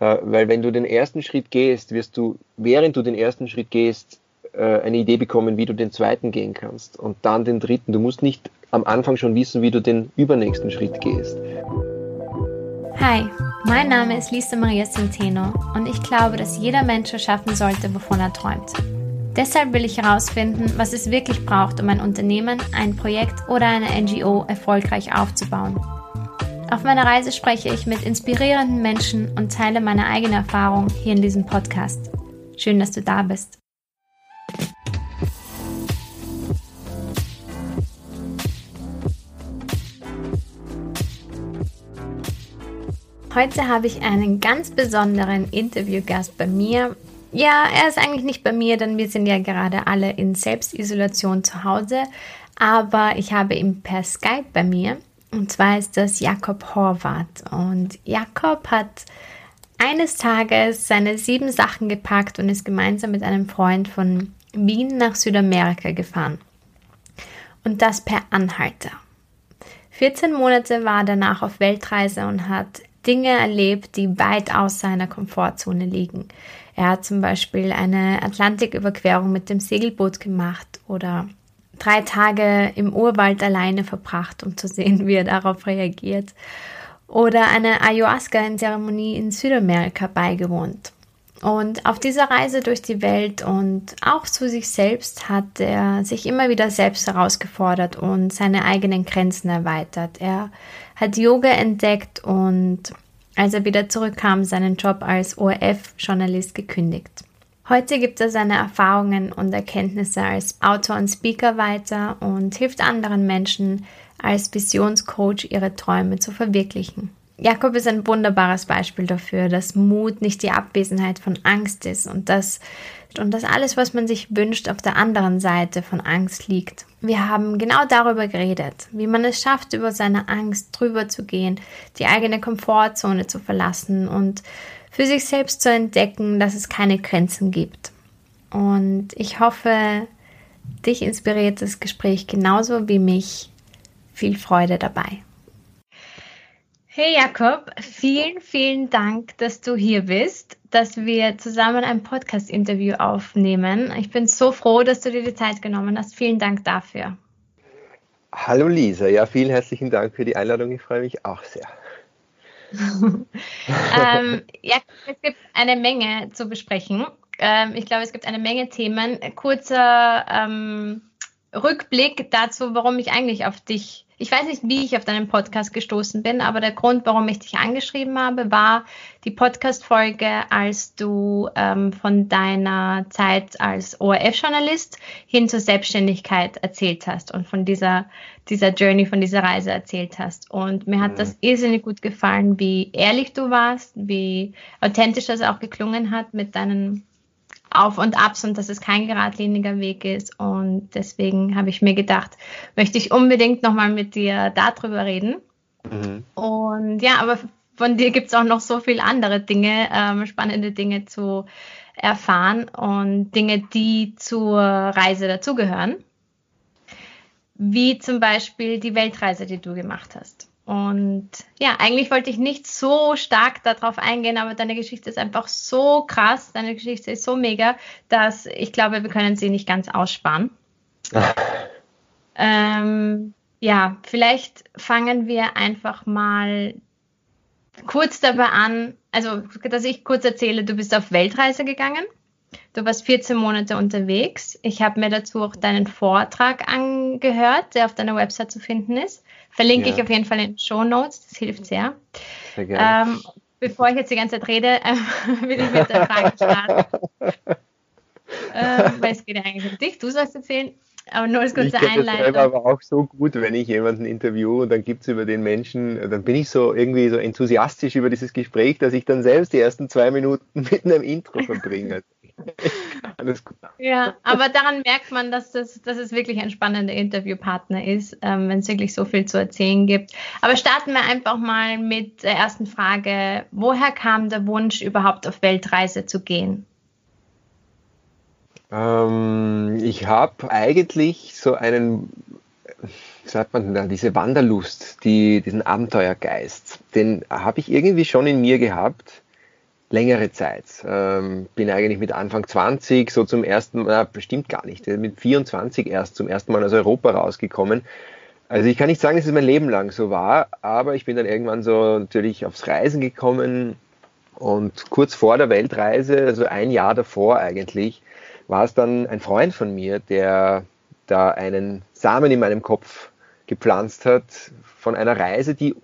Äh, weil wenn du den ersten Schritt gehst, wirst du, während du den ersten Schritt gehst, äh, eine Idee bekommen, wie du den zweiten gehen kannst und dann den dritten. Du musst nicht am Anfang schon wissen, wie du den übernächsten Schritt gehst. Hi, mein Name ist Lisa Maria Centeno und ich glaube, dass jeder Mensch erschaffen sollte, wovon er träumt. Deshalb will ich herausfinden, was es wirklich braucht, um ein Unternehmen, ein Projekt oder eine NGO erfolgreich aufzubauen. Auf meiner Reise spreche ich mit inspirierenden Menschen und teile meine eigene Erfahrung hier in diesem Podcast. Schön, dass du da bist. Heute habe ich einen ganz besonderen Interviewgast bei mir. Ja, er ist eigentlich nicht bei mir, denn wir sind ja gerade alle in Selbstisolation zu Hause. Aber ich habe ihn per Skype bei mir. Und zwar ist das Jakob Horvath. Und Jakob hat eines Tages seine sieben Sachen gepackt und ist gemeinsam mit einem Freund von Wien nach Südamerika gefahren. Und das per Anhalter. 14 Monate war er danach auf Weltreise und hat Dinge erlebt, die weit aus seiner Komfortzone liegen. Er hat zum Beispiel eine Atlantiküberquerung mit dem Segelboot gemacht oder drei Tage im Urwald alleine verbracht, um zu sehen, wie er darauf reagiert. Oder eine Ayahuasca-Zeremonie in Südamerika beigewohnt. Und auf dieser Reise durch die Welt und auch zu sich selbst hat er sich immer wieder selbst herausgefordert und seine eigenen Grenzen erweitert. Er hat Yoga entdeckt und als er wieder zurückkam, seinen Job als ORF-Journalist gekündigt. Heute gibt er seine Erfahrungen und Erkenntnisse als Autor und Speaker weiter und hilft anderen Menschen als Visionscoach ihre Träume zu verwirklichen. Jakob ist ein wunderbares Beispiel dafür, dass Mut nicht die Abwesenheit von Angst ist und dass, und dass alles, was man sich wünscht, auf der anderen Seite von Angst liegt. Wir haben genau darüber geredet, wie man es schafft, über seine Angst drüber zu gehen, die eigene Komfortzone zu verlassen und für sich selbst zu entdecken, dass es keine Grenzen gibt. Und ich hoffe, dich inspiriert das Gespräch genauso wie mich. Viel Freude dabei. Hey Jakob, vielen, vielen Dank, dass du hier bist, dass wir zusammen ein Podcast-Interview aufnehmen. Ich bin so froh, dass du dir die Zeit genommen hast. Vielen Dank dafür. Hallo Lisa, ja, vielen herzlichen Dank für die Einladung. Ich freue mich auch sehr. ähm, ja, es gibt eine Menge zu besprechen. Ähm, ich glaube, es gibt eine Menge Themen. Kurzer ähm, Rückblick dazu, warum ich eigentlich auf dich ich weiß nicht, wie ich auf deinen Podcast gestoßen bin, aber der Grund, warum ich dich angeschrieben habe, war die Podcast-Folge, als du ähm, von deiner Zeit als ORF-Journalist hin zur Selbstständigkeit erzählt hast und von dieser, dieser Journey, von dieser Reise erzählt hast. Und mir hat mhm. das irrsinnig gut gefallen, wie ehrlich du warst, wie authentisch das auch geklungen hat mit deinen auf und Abs und dass es kein geradliniger Weg ist. Und deswegen habe ich mir gedacht, möchte ich unbedingt nochmal mit dir darüber reden. Mhm. Und ja, aber von dir gibt es auch noch so viele andere Dinge, ähm, spannende Dinge zu erfahren und Dinge, die zur Reise dazugehören. Wie zum Beispiel die Weltreise, die du gemacht hast. Und ja, eigentlich wollte ich nicht so stark darauf eingehen, aber deine Geschichte ist einfach so krass, deine Geschichte ist so mega, dass ich glaube, wir können sie nicht ganz aussparen. ähm, ja, vielleicht fangen wir einfach mal kurz dabei an, also dass ich kurz erzähle, du bist auf Weltreise gegangen. Du warst 14 Monate unterwegs. Ich habe mir dazu auch deinen Vortrag angehört, der auf deiner Website zu finden ist. Verlinke ja. ich auf jeden Fall in den Show Notes, das hilft sehr. Sehr gerne. Ähm, bevor ich jetzt die ganze Zeit rede, äh, will ich mit der Frage starten. ähm, weil es geht ja eigentlich um dich, du sollst erzählen. Aber nur als kurze ich Einleitung. Ich aber auch so gut, wenn ich jemanden interviewe und dann gibt es über den Menschen, dann bin ich so irgendwie so enthusiastisch über dieses Gespräch, dass ich dann selbst die ersten zwei Minuten mit einem Intro verbringe. Alles gut. Ja, aber daran merkt man, dass, das, dass es wirklich ein spannender Interviewpartner ist, ähm, wenn es wirklich so viel zu erzählen gibt. Aber starten wir einfach mal mit der ersten Frage. Woher kam der Wunsch, überhaupt auf Weltreise zu gehen? Ähm, ich habe eigentlich so einen, wie sagt man da, diese Wanderlust, die, diesen Abenteuergeist, den habe ich irgendwie schon in mir gehabt längere Zeit. Ähm, bin eigentlich mit Anfang 20 so zum ersten Mal, bestimmt gar nicht, mit 24 erst zum ersten Mal aus Europa rausgekommen. Also ich kann nicht sagen, dass es mein Leben lang so war, aber ich bin dann irgendwann so natürlich aufs Reisen gekommen und kurz vor der Weltreise, also ein Jahr davor eigentlich, war es dann ein Freund von mir, der da einen Samen in meinem Kopf gepflanzt hat von einer Reise, die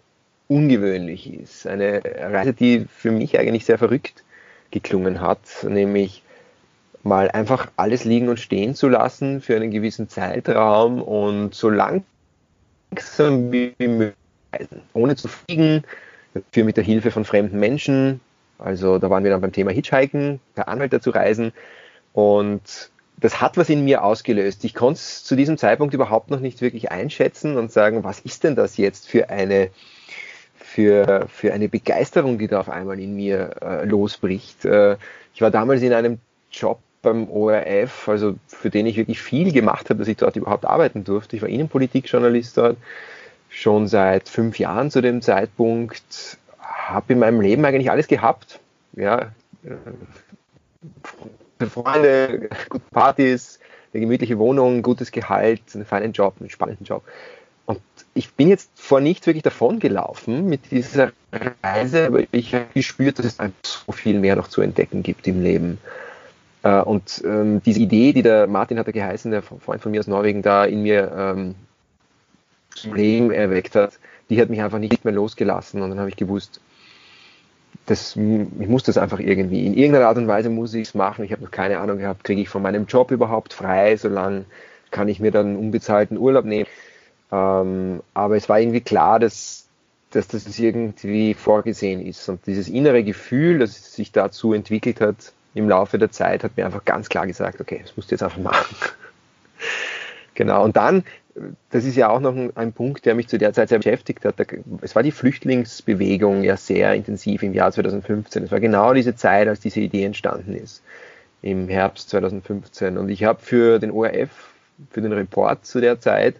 ungewöhnlich ist. Eine Reise, die für mich eigentlich sehr verrückt geklungen hat, nämlich mal einfach alles liegen und stehen zu lassen für einen gewissen Zeitraum und so langsam wie möglich, ohne zu fliegen, dafür mit der Hilfe von fremden Menschen. Also da waren wir dann beim Thema Hitchhiken, per Anhalter zu reisen und das hat was in mir ausgelöst. Ich konnte es zu diesem Zeitpunkt überhaupt noch nicht wirklich einschätzen und sagen, was ist denn das jetzt für eine, für, für eine Begeisterung, die da auf einmal in mir äh, losbricht. Äh, ich war damals in einem Job beim ORF, also für den ich wirklich viel gemacht habe, dass ich dort überhaupt arbeiten durfte. Ich war Innenpolitikjournalist dort, schon seit fünf Jahren zu dem Zeitpunkt, habe in meinem Leben eigentlich alles gehabt. Ja, äh, Freunde, gute Partys, eine gemütliche Wohnung, gutes Gehalt, einen feinen Job, einen spannenden Job. Und ich bin jetzt vor nichts wirklich davon gelaufen mit dieser Reise, aber ich habe gespürt, dass es einfach so viel mehr noch zu entdecken gibt im Leben. Äh, und ähm, diese Idee, die der Martin hat er geheißen, der Freund von mir aus Norwegen, da in mir ähm, zum Leben erweckt hat, die hat mich einfach nicht mehr losgelassen. Und dann habe ich gewusst, das, ich muss das einfach irgendwie, in irgendeiner Art und Weise muss ich es machen. Ich habe noch keine Ahnung gehabt, kriege ich von meinem Job überhaupt frei, solange kann ich mir dann unbezahlten Urlaub nehmen. Ähm, aber es war irgendwie klar, dass, dass das irgendwie vorgesehen ist. Und dieses innere Gefühl, das sich dazu entwickelt hat im Laufe der Zeit, hat mir einfach ganz klar gesagt, okay, das musst du jetzt einfach machen. genau. Und dann das ist ja auch noch ein, ein, Punkt, der mich zu der Zeit sehr beschäftigt hat. Es war die Flüchtlingsbewegung ja sehr intensiv im Jahr 2015. Es war genau diese Zeit, als diese Idee entstanden ist, im Herbst 2015. Und ich habe für den ORF, für den Report zu der Zeit,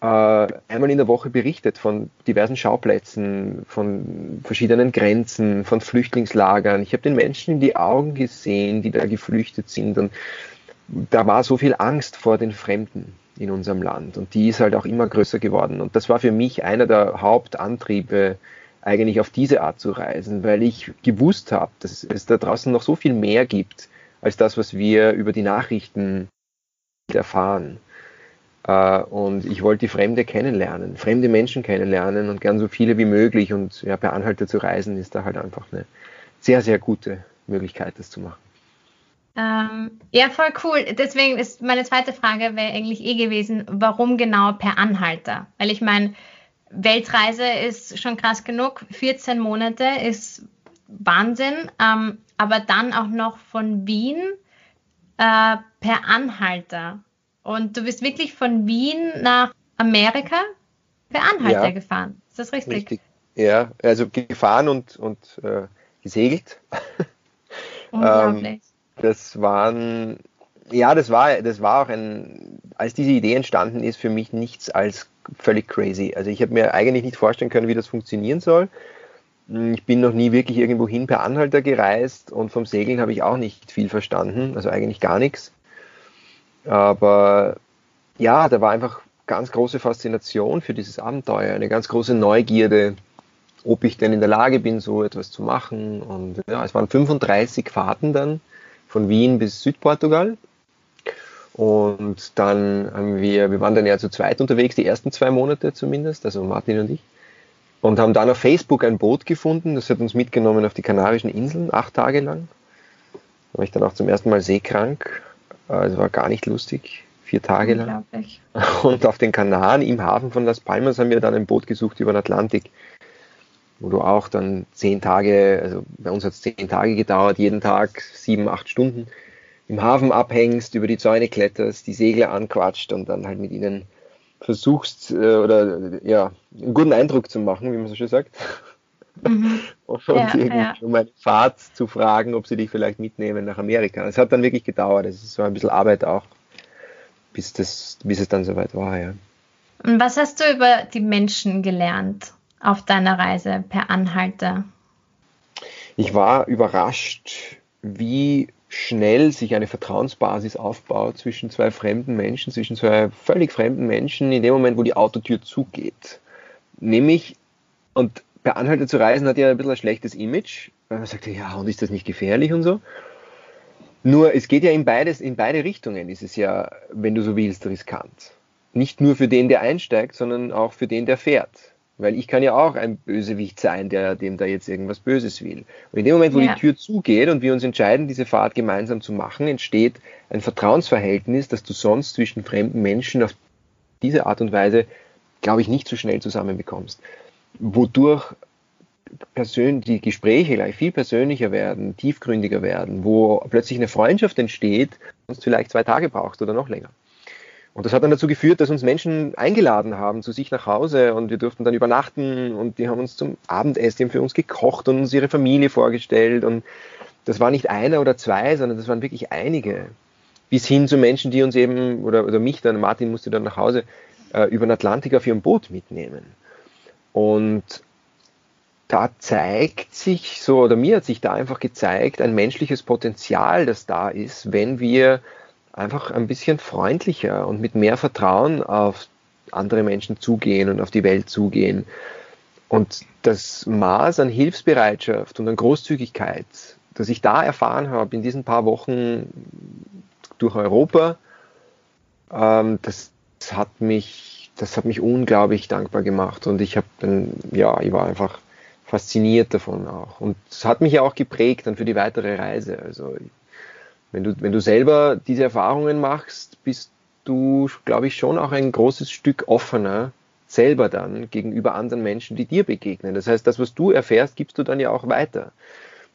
einmal in der Woche berichtet von diversen Schauplätzen, von verschiedenen Grenzen, von Flüchtlingslagern. Ich habe den Menschen in die Augen gesehen, die da geflüchtet sind. Und da war so viel Angst vor den Fremden in unserem Land. Und die ist halt auch immer größer geworden. Und das war für mich einer der Hauptantriebe, eigentlich auf diese Art zu reisen, weil ich gewusst habe, dass es da draußen noch so viel mehr gibt, als das, was wir über die Nachrichten erfahren. Äh, und ich wollte die Fremde kennenlernen, fremde Menschen kennenlernen und gern so viele wie möglich. Und ja, per Anhalter zu reisen ist da halt einfach eine sehr, sehr gute Möglichkeit, das zu machen. Ähm, ja, voll cool. Deswegen ist meine zweite Frage wäre eigentlich eh gewesen, warum genau per Anhalter? Weil ich meine, Weltreise ist schon krass genug, 14 Monate ist Wahnsinn, ähm, aber dann auch noch von Wien äh, per Anhalter. Und du bist wirklich von Wien nach Amerika per Anhalter ja, gefahren. Ist das richtig? Richtig. Ja, also gefahren und, und äh, gesegelt. Unglaublich. ähm, das waren, ja, das war, das war auch ein, als diese Idee entstanden ist, für mich nichts als völlig crazy. Also ich habe mir eigentlich nicht vorstellen können, wie das funktionieren soll. Ich bin noch nie wirklich irgendwo hin per Anhalter gereist und vom Segeln habe ich auch nicht viel verstanden, also eigentlich gar nichts. Aber ja, da war einfach ganz große Faszination für dieses Abenteuer, eine ganz große Neugierde, ob ich denn in der Lage bin, so etwas zu machen. Und ja, es waren 35 Fahrten dann von Wien bis Südportugal. Und dann haben wir, wir waren dann ja zu zweit unterwegs, die ersten zwei Monate zumindest, also Martin und ich. Und haben dann auf Facebook ein Boot gefunden, das hat uns mitgenommen auf die Kanarischen Inseln, acht Tage lang. Da war ich dann auch zum ersten Mal seekrank. Also war gar nicht lustig, vier Tage lang. Und auf den Kanaren im Hafen von Las Palmas haben wir dann ein Boot gesucht über den Atlantik wo du auch dann zehn Tage, also bei uns hat es zehn Tage gedauert, jeden Tag sieben, acht Stunden im Hafen abhängst, über die Zäune kletterst, die Segler anquatscht und dann halt mit ihnen versuchst äh, oder ja, einen guten Eindruck zu machen, wie man so schön sagt. Mhm. und ja, ja. um eine Fahrt zu fragen, ob sie dich vielleicht mitnehmen nach Amerika. Es hat dann wirklich gedauert. Es war ein bisschen Arbeit auch, bis, das, bis es dann soweit war, ja. Und was hast du über die Menschen gelernt? auf deiner Reise per Anhalter? ich war überrascht, wie schnell sich eine Vertrauensbasis aufbaut zwischen zwei fremden Menschen, zwischen zwei völlig fremden Menschen, in dem Moment, wo die Autotür zugeht. Nämlich, und bei Anhalte zu reisen hat ja ein bisschen ein schlechtes Image. Man sagt ja, und ist das nicht gefährlich und so. Nur, es geht ja in, beides, in beide Richtungen, ist es ja, wenn du so willst, riskant. Nicht nur für den, der einsteigt, sondern auch für den, der fährt. Weil ich kann ja auch ein Bösewicht sein, der dem da jetzt irgendwas Böses will. Und in dem Moment, wo ja. die Tür zugeht und wir uns entscheiden, diese Fahrt gemeinsam zu machen, entsteht ein Vertrauensverhältnis, das du sonst zwischen fremden Menschen auf diese Art und Weise, glaube ich, nicht so schnell zusammenbekommst. Wodurch persönlich die Gespräche gleich viel persönlicher werden, tiefgründiger werden, wo plötzlich eine Freundschaft entsteht, sonst vielleicht zwei Tage braucht oder noch länger. Und das hat dann dazu geführt, dass uns Menschen eingeladen haben zu sich nach Hause und wir durften dann übernachten und die haben uns zum Abendessen, für uns gekocht und uns ihre Familie vorgestellt und das war nicht einer oder zwei, sondern das waren wirklich einige. Bis hin zu Menschen, die uns eben, oder, oder mich dann, Martin musste dann nach Hause, äh, über den Atlantik auf ihrem Boot mitnehmen. Und da zeigt sich so, oder mir hat sich da einfach gezeigt, ein menschliches Potenzial, das da ist, wenn wir einfach ein bisschen freundlicher und mit mehr Vertrauen auf andere Menschen zugehen und auf die Welt zugehen. Und das Maß an Hilfsbereitschaft und an Großzügigkeit, das ich da erfahren habe in diesen paar Wochen durch Europa, ähm, das, das, hat mich, das hat mich unglaublich dankbar gemacht. Und ich habe dann, ja, ich war einfach fasziniert davon auch. Und es hat mich ja auch geprägt dann für die weitere Reise. Also wenn du, wenn du selber diese Erfahrungen machst, bist du, glaube ich, schon auch ein großes Stück offener selber dann gegenüber anderen Menschen, die dir begegnen. Das heißt, das, was du erfährst, gibst du dann ja auch weiter.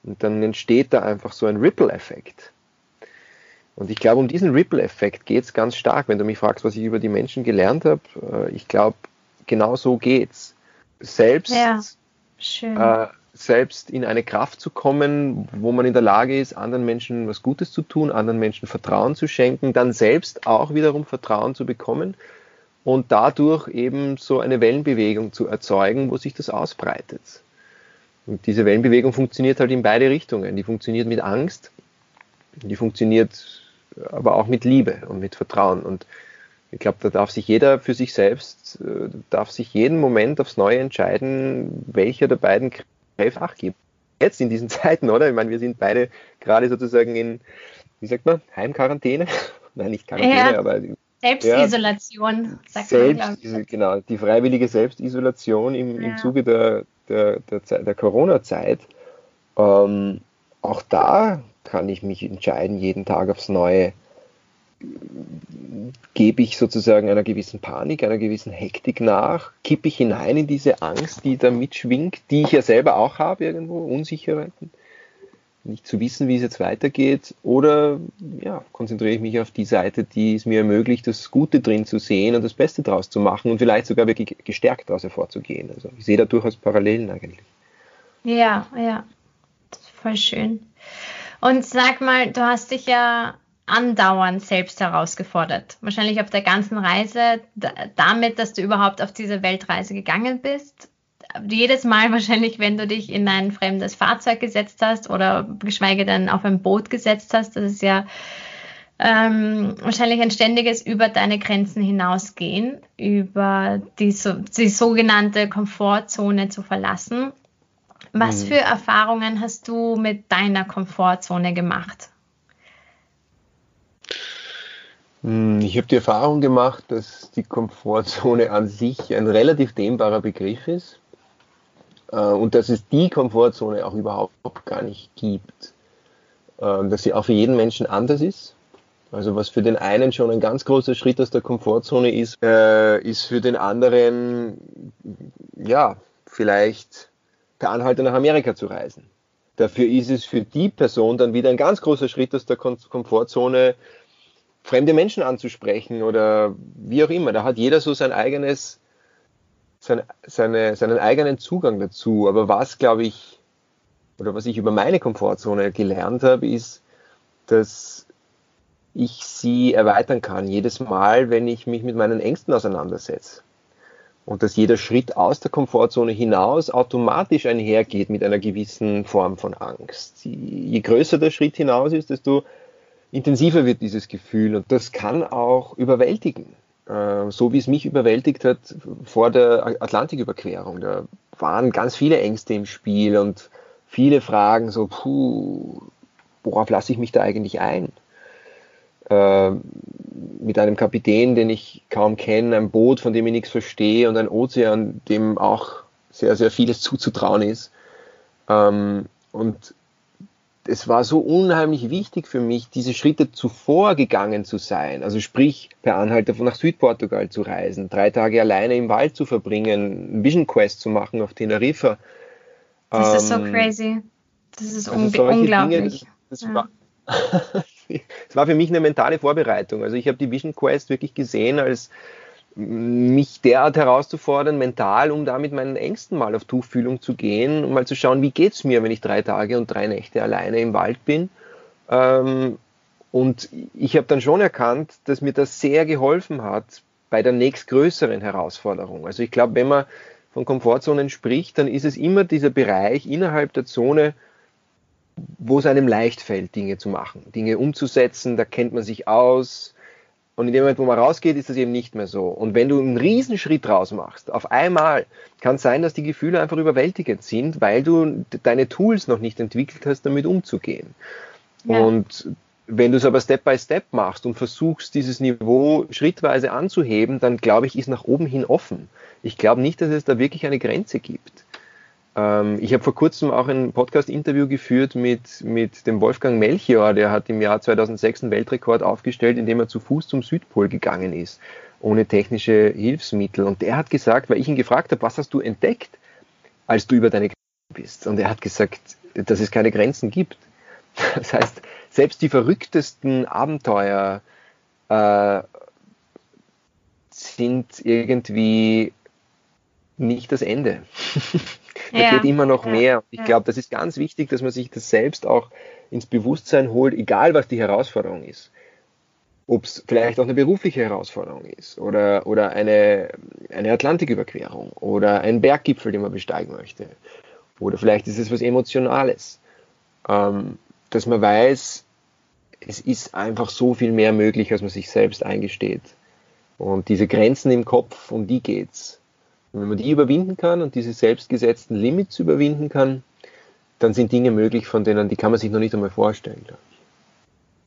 Und dann entsteht da einfach so ein Ripple-Effekt. Und ich glaube, um diesen Ripple-Effekt geht es ganz stark. Wenn du mich fragst, was ich über die Menschen gelernt habe, äh, ich glaube, genau so geht's. Selbst ja, äh, selbst in eine Kraft zu kommen, wo man in der Lage ist, anderen Menschen was Gutes zu tun, anderen Menschen Vertrauen zu schenken, dann selbst auch wiederum Vertrauen zu bekommen und dadurch eben so eine Wellenbewegung zu erzeugen, wo sich das ausbreitet. Und diese Wellenbewegung funktioniert halt in beide Richtungen. Die funktioniert mit Angst, die funktioniert aber auch mit Liebe und mit Vertrauen. Und ich glaube, da darf sich jeder für sich selbst, äh, darf sich jeden Moment aufs Neue entscheiden, welcher der beiden Ach gibt. Jetzt in diesen Zeiten, oder? Ich meine, wir sind beide gerade sozusagen in, wie sagt man, Heimquarantäne? Nein, nicht Quarantäne, ja, aber Selbstisolation, ja, sagt Selbst, man. Genau, die freiwillige Selbstisolation im, ja. im Zuge der, der, der, der Corona-Zeit. Ähm, auch da kann ich mich entscheiden, jeden Tag aufs Neue gebe ich sozusagen einer gewissen Panik, einer gewissen Hektik nach, kippe ich hinein in diese Angst, die da mitschwingt, die ich ja selber auch habe irgendwo, Unsicherheiten, nicht zu wissen, wie es jetzt weitergeht, oder ja, konzentriere ich mich auf die Seite, die es mir ermöglicht, das Gute drin zu sehen und das Beste daraus zu machen und vielleicht sogar wirklich gestärkt daraus hervorzugehen. Also ich sehe da durchaus Parallelen eigentlich. Ja, ja, voll schön. Und sag mal, du hast dich ja andauernd selbst herausgefordert. Wahrscheinlich auf der ganzen Reise, damit, dass du überhaupt auf diese Weltreise gegangen bist. Jedes Mal wahrscheinlich, wenn du dich in ein fremdes Fahrzeug gesetzt hast oder geschweige denn auf ein Boot gesetzt hast, das ist ja ähm, wahrscheinlich ein ständiges über deine Grenzen hinausgehen, über die, die sogenannte Komfortzone zu verlassen. Was mhm. für Erfahrungen hast du mit deiner Komfortzone gemacht? Hm, ich habe die Erfahrung gemacht, dass die Komfortzone an sich ein relativ dehnbarer Begriff ist äh, und dass es die Komfortzone auch überhaupt gar nicht gibt. Äh, dass sie auch für jeden Menschen anders ist. Also was für den einen schon ein ganz großer Schritt aus der Komfortzone ist, äh, ist für den anderen, ja, vielleicht per Anhalter nach Amerika zu reisen. Dafür ist es für die Person dann wieder ein ganz großer Schritt aus der Komfortzone, fremde Menschen anzusprechen oder wie auch immer. Da hat jeder so sein eigenes, sein, seine, seinen eigenen Zugang dazu. Aber was, glaube ich, oder was ich über meine Komfortzone gelernt habe, ist, dass ich sie erweitern kann, jedes Mal, wenn ich mich mit meinen Ängsten auseinandersetze. Und dass jeder Schritt aus der Komfortzone hinaus automatisch einhergeht mit einer gewissen Form von Angst. Je größer der Schritt hinaus ist, desto intensiver wird dieses Gefühl und das kann auch überwältigen. Äh, so wie es mich überwältigt hat vor der Atlantiküberquerung. Da waren ganz viele Ängste im Spiel und viele Fragen so, puh, worauf lasse ich mich da eigentlich ein? Äh, mit einem Kapitän, den ich kaum kenne, ein Boot, von dem ich nichts verstehe und ein Ozean, dem auch sehr, sehr vieles zuzutrauen ist. Ähm, und es war so unheimlich wichtig für mich, diese Schritte zuvor gegangen zu sein. Also sprich, per Anhalter nach Südportugal zu reisen, drei Tage alleine im Wald zu verbringen, Vision Quest zu machen auf Teneriffa. Das ähm, ist so ähm, crazy. Das ist also unglaublich. Dinge, das, das ja. war, es war für mich eine mentale Vorbereitung. Also ich habe die Vision Quest wirklich gesehen als mich derart herauszufordern, mental, um da mit meinen Ängsten mal auf Tuchfühlung zu gehen und mal zu schauen, wie geht es mir, wenn ich drei Tage und drei Nächte alleine im Wald bin. Ähm, und ich habe dann schon erkannt, dass mir das sehr geholfen hat bei der nächstgrößeren Herausforderung. Also ich glaube, wenn man von Komfortzonen spricht, dann ist es immer dieser Bereich innerhalb der Zone, wo es einem leicht fällt, Dinge zu machen, Dinge umzusetzen, da kennt man sich aus. Und in dem Moment, wo man rausgeht, ist das eben nicht mehr so. Und wenn du einen Riesenschritt raus machst, auf einmal kann es sein, dass die Gefühle einfach überwältigend sind, weil du deine Tools noch nicht entwickelt hast, damit umzugehen. Ja. Und wenn du es aber Step by Step machst und versuchst, dieses Niveau schrittweise anzuheben, dann glaube ich, ist nach oben hin offen. Ich glaube nicht, dass es da wirklich eine Grenze gibt. Ähm, ich habe vor kurzem auch ein Podcast-Interview geführt mit, mit dem Wolfgang Melchior, der hat im Jahr 2006 einen Weltrekord aufgestellt, indem er zu Fuß zum Südpol gegangen ist, ohne technische Hilfsmittel. Und der hat gesagt, weil ich ihn gefragt habe, was hast du entdeckt, als du über deine Grenzen bist? Und er hat gesagt, dass es keine Grenzen gibt. Das heißt, selbst die verrücktesten Abenteuer äh, sind irgendwie nicht das Ende. da ja. geht immer noch mehr. Ich ja. glaube, das ist ganz wichtig, dass man sich das selbst auch ins Bewusstsein holt, egal was die Herausforderung ist. Ob es vielleicht auch eine berufliche Herausforderung ist oder, oder eine, eine Atlantiküberquerung oder ein Berggipfel, den man besteigen möchte. Oder vielleicht ist es was Emotionales. Ähm, dass man weiß, es ist einfach so viel mehr möglich, als man sich selbst eingesteht. Und diese Grenzen im Kopf, um die geht's. Wenn man die überwinden kann und diese selbstgesetzten Limits überwinden kann, dann sind Dinge möglich, von denen die kann man sich noch nicht einmal vorstellen.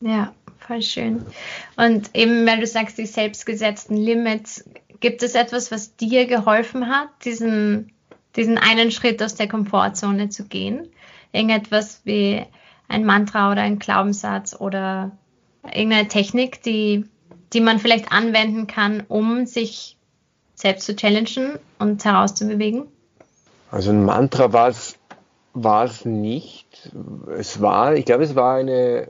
Ja, voll schön. Und eben, weil du sagst, die selbstgesetzten Limits, gibt es etwas, was dir geholfen hat, diesen, diesen einen Schritt aus der Komfortzone zu gehen? Irgendetwas wie ein Mantra oder ein Glaubenssatz oder irgendeine Technik, die, die man vielleicht anwenden kann, um sich selbst zu challengen und herauszubewegen? Also ein Mantra war es, nicht. Es war, ich glaube, es war eine,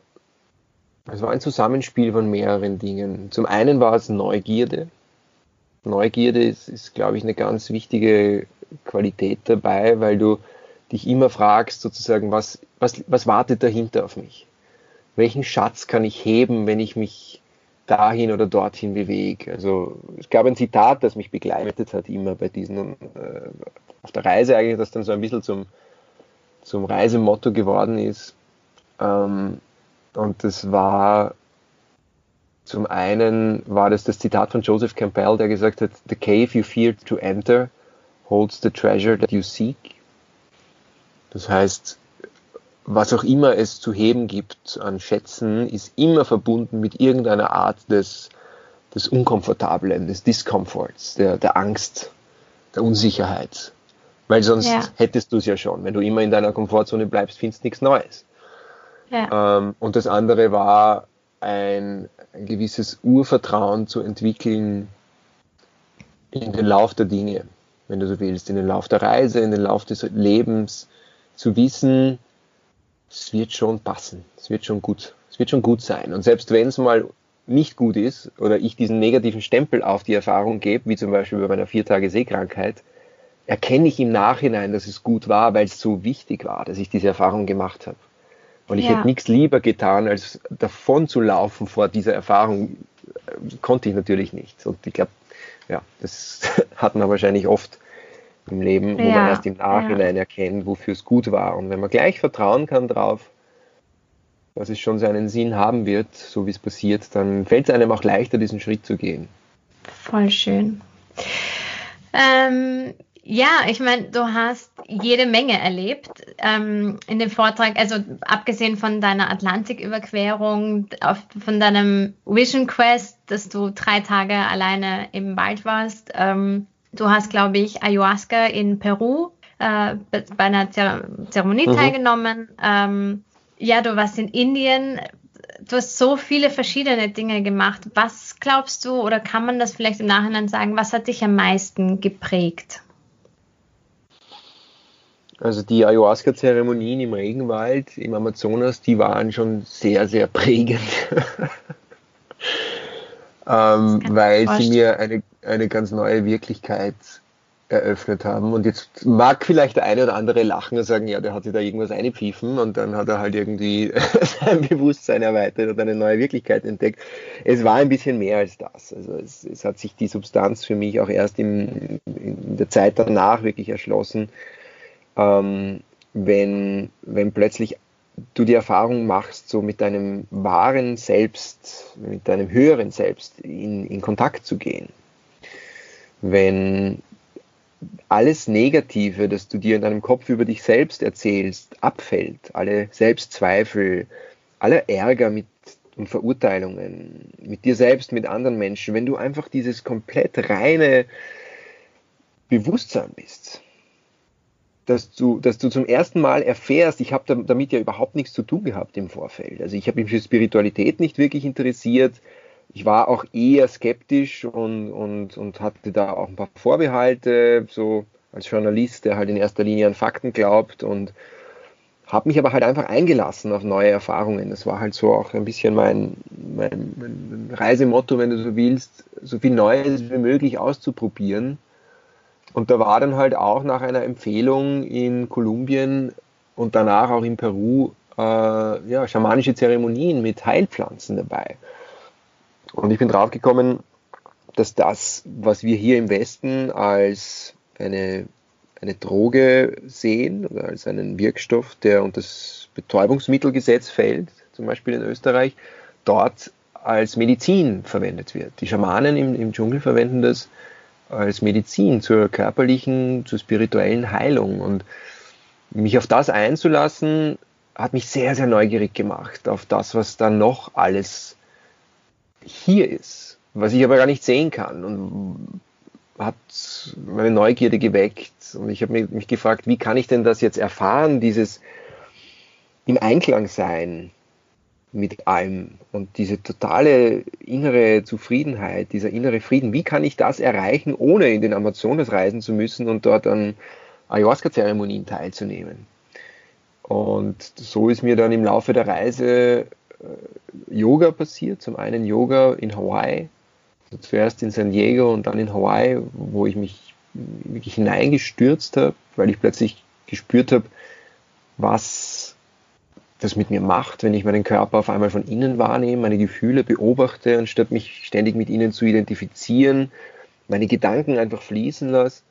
es war ein Zusammenspiel von mehreren Dingen. Zum einen war es Neugierde. Neugierde ist, ist glaube ich, eine ganz wichtige Qualität dabei, weil du dich immer fragst, sozusagen, was, was, was wartet dahinter auf mich? Welchen Schatz kann ich heben, wenn ich mich dahin oder dorthin bewege. Also es gab ein Zitat, das mich begleitet hat immer bei diesen, äh, auf der Reise eigentlich, das dann so ein bisschen zum, zum Reisemotto geworden ist. Ähm, und das war zum einen war das das Zitat von Joseph Campbell, der gesagt hat, The cave you feared to enter holds the treasure that you seek. Das heißt, was auch immer es zu heben gibt an Schätzen, ist immer verbunden mit irgendeiner Art des, des Unkomfortablen, des Discomforts, der, der Angst, der Unsicherheit. Weil sonst ja. hättest du es ja schon. Wenn du immer in deiner Komfortzone bleibst, findest du nichts Neues. Ja. Ähm, und das andere war ein, ein gewisses Urvertrauen zu entwickeln in den Lauf der Dinge, wenn du so willst, in den Lauf der Reise, in den Lauf des Lebens, zu wissen, es wird schon passen, es wird schon gut, es wird schon gut sein. Und selbst wenn es mal nicht gut ist oder ich diesen negativen Stempel auf die Erfahrung gebe, wie zum Beispiel bei meiner vier Tage Seekrankheit, erkenne ich im Nachhinein, dass es gut war, weil es so wichtig war, dass ich diese Erfahrung gemacht habe. Und ich ja. hätte nichts lieber getan, als davon zu laufen vor dieser Erfahrung. Konnte ich natürlich nicht. Und ich glaube, ja, das hat man wahrscheinlich oft im Leben, wo ja, man erst im Nachhinein ja. erkennt, wofür es gut war. Und wenn man gleich vertrauen kann drauf, dass es schon seinen Sinn haben wird, so wie es passiert, dann fällt es einem auch leichter, diesen Schritt zu gehen. Voll schön. Ähm, ja, ich meine, du hast jede Menge erlebt ähm, in dem Vortrag, also abgesehen von deiner Atlantiküberquerung, von deinem Vision Quest, dass du drei Tage alleine im Wald warst. Ähm, du hast, glaube ich, Ayahuasca in Peru äh, bei einer Zeremonie mhm. teilgenommen. Ähm, ja, du warst in Indien. Du hast so viele verschiedene Dinge gemacht. Was glaubst du oder kann man das vielleicht im Nachhinein sagen? Was hat dich am meisten geprägt? Also die Ayahuasca-Zeremonien im Regenwald, im Amazonas, die waren schon sehr, sehr prägend. ähm, weil sie mir eine, eine ganz neue Wirklichkeit eröffnet haben. Und jetzt mag vielleicht der eine oder andere lachen und sagen, ja, der hat sich da irgendwas einpfiefen und dann hat er halt irgendwie sein Bewusstsein erweitert und eine neue Wirklichkeit entdeckt. Es war ein bisschen mehr als das. Also es, es hat sich die Substanz für mich auch erst im, in der Zeit danach wirklich erschlossen, ähm, wenn, wenn plötzlich du die Erfahrung machst, so mit deinem wahren Selbst, mit deinem höheren Selbst in, in Kontakt zu gehen. Wenn alles Negative, das du dir in deinem Kopf über dich selbst erzählst, abfällt, alle Selbstzweifel, aller Ärger mit und Verurteilungen mit dir selbst, mit anderen Menschen, wenn du einfach dieses komplett reine Bewusstsein bist, dass du, dass du zum ersten Mal erfährst, ich habe damit ja überhaupt nichts zu tun gehabt im Vorfeld. Also ich habe mich für Spiritualität nicht wirklich interessiert. Ich war auch eher skeptisch und, und, und hatte da auch ein paar Vorbehalte, so als Journalist, der halt in erster Linie an Fakten glaubt und habe mich aber halt einfach eingelassen auf neue Erfahrungen. Das war halt so auch ein bisschen mein, mein, mein Reisemotto, wenn du so willst, so viel Neues wie möglich auszuprobieren und da war dann halt auch nach einer Empfehlung in Kolumbien und danach auch in Peru äh, ja, schamanische Zeremonien mit Heilpflanzen dabei. Und ich bin draufgekommen, dass das, was wir hier im Westen als eine, eine Droge sehen, oder als einen Wirkstoff, der unter das Betäubungsmittelgesetz fällt, zum Beispiel in Österreich, dort als Medizin verwendet wird. Die Schamanen im, im Dschungel verwenden das als Medizin zur körperlichen, zur spirituellen Heilung. Und mich auf das einzulassen, hat mich sehr, sehr neugierig gemacht auf das, was da noch alles hier ist, was ich aber gar nicht sehen kann. Und hat meine Neugierde geweckt. Und ich habe mich gefragt, wie kann ich denn das jetzt erfahren, dieses im Einklang sein mit allem und diese totale innere Zufriedenheit, dieser innere Frieden, wie kann ich das erreichen, ohne in den Amazonas reisen zu müssen und dort an Ayahuasca-Zeremonien teilzunehmen? Und so ist mir dann im Laufe der Reise Yoga passiert, zum einen Yoga in Hawaii, also zuerst in San Diego und dann in Hawaii, wo ich mich wirklich hineingestürzt habe, weil ich plötzlich gespürt habe, was das mit mir macht, wenn ich meinen Körper auf einmal von innen wahrnehme, meine Gefühle beobachte, anstatt mich ständig mit ihnen zu identifizieren, meine Gedanken einfach fließen lasse.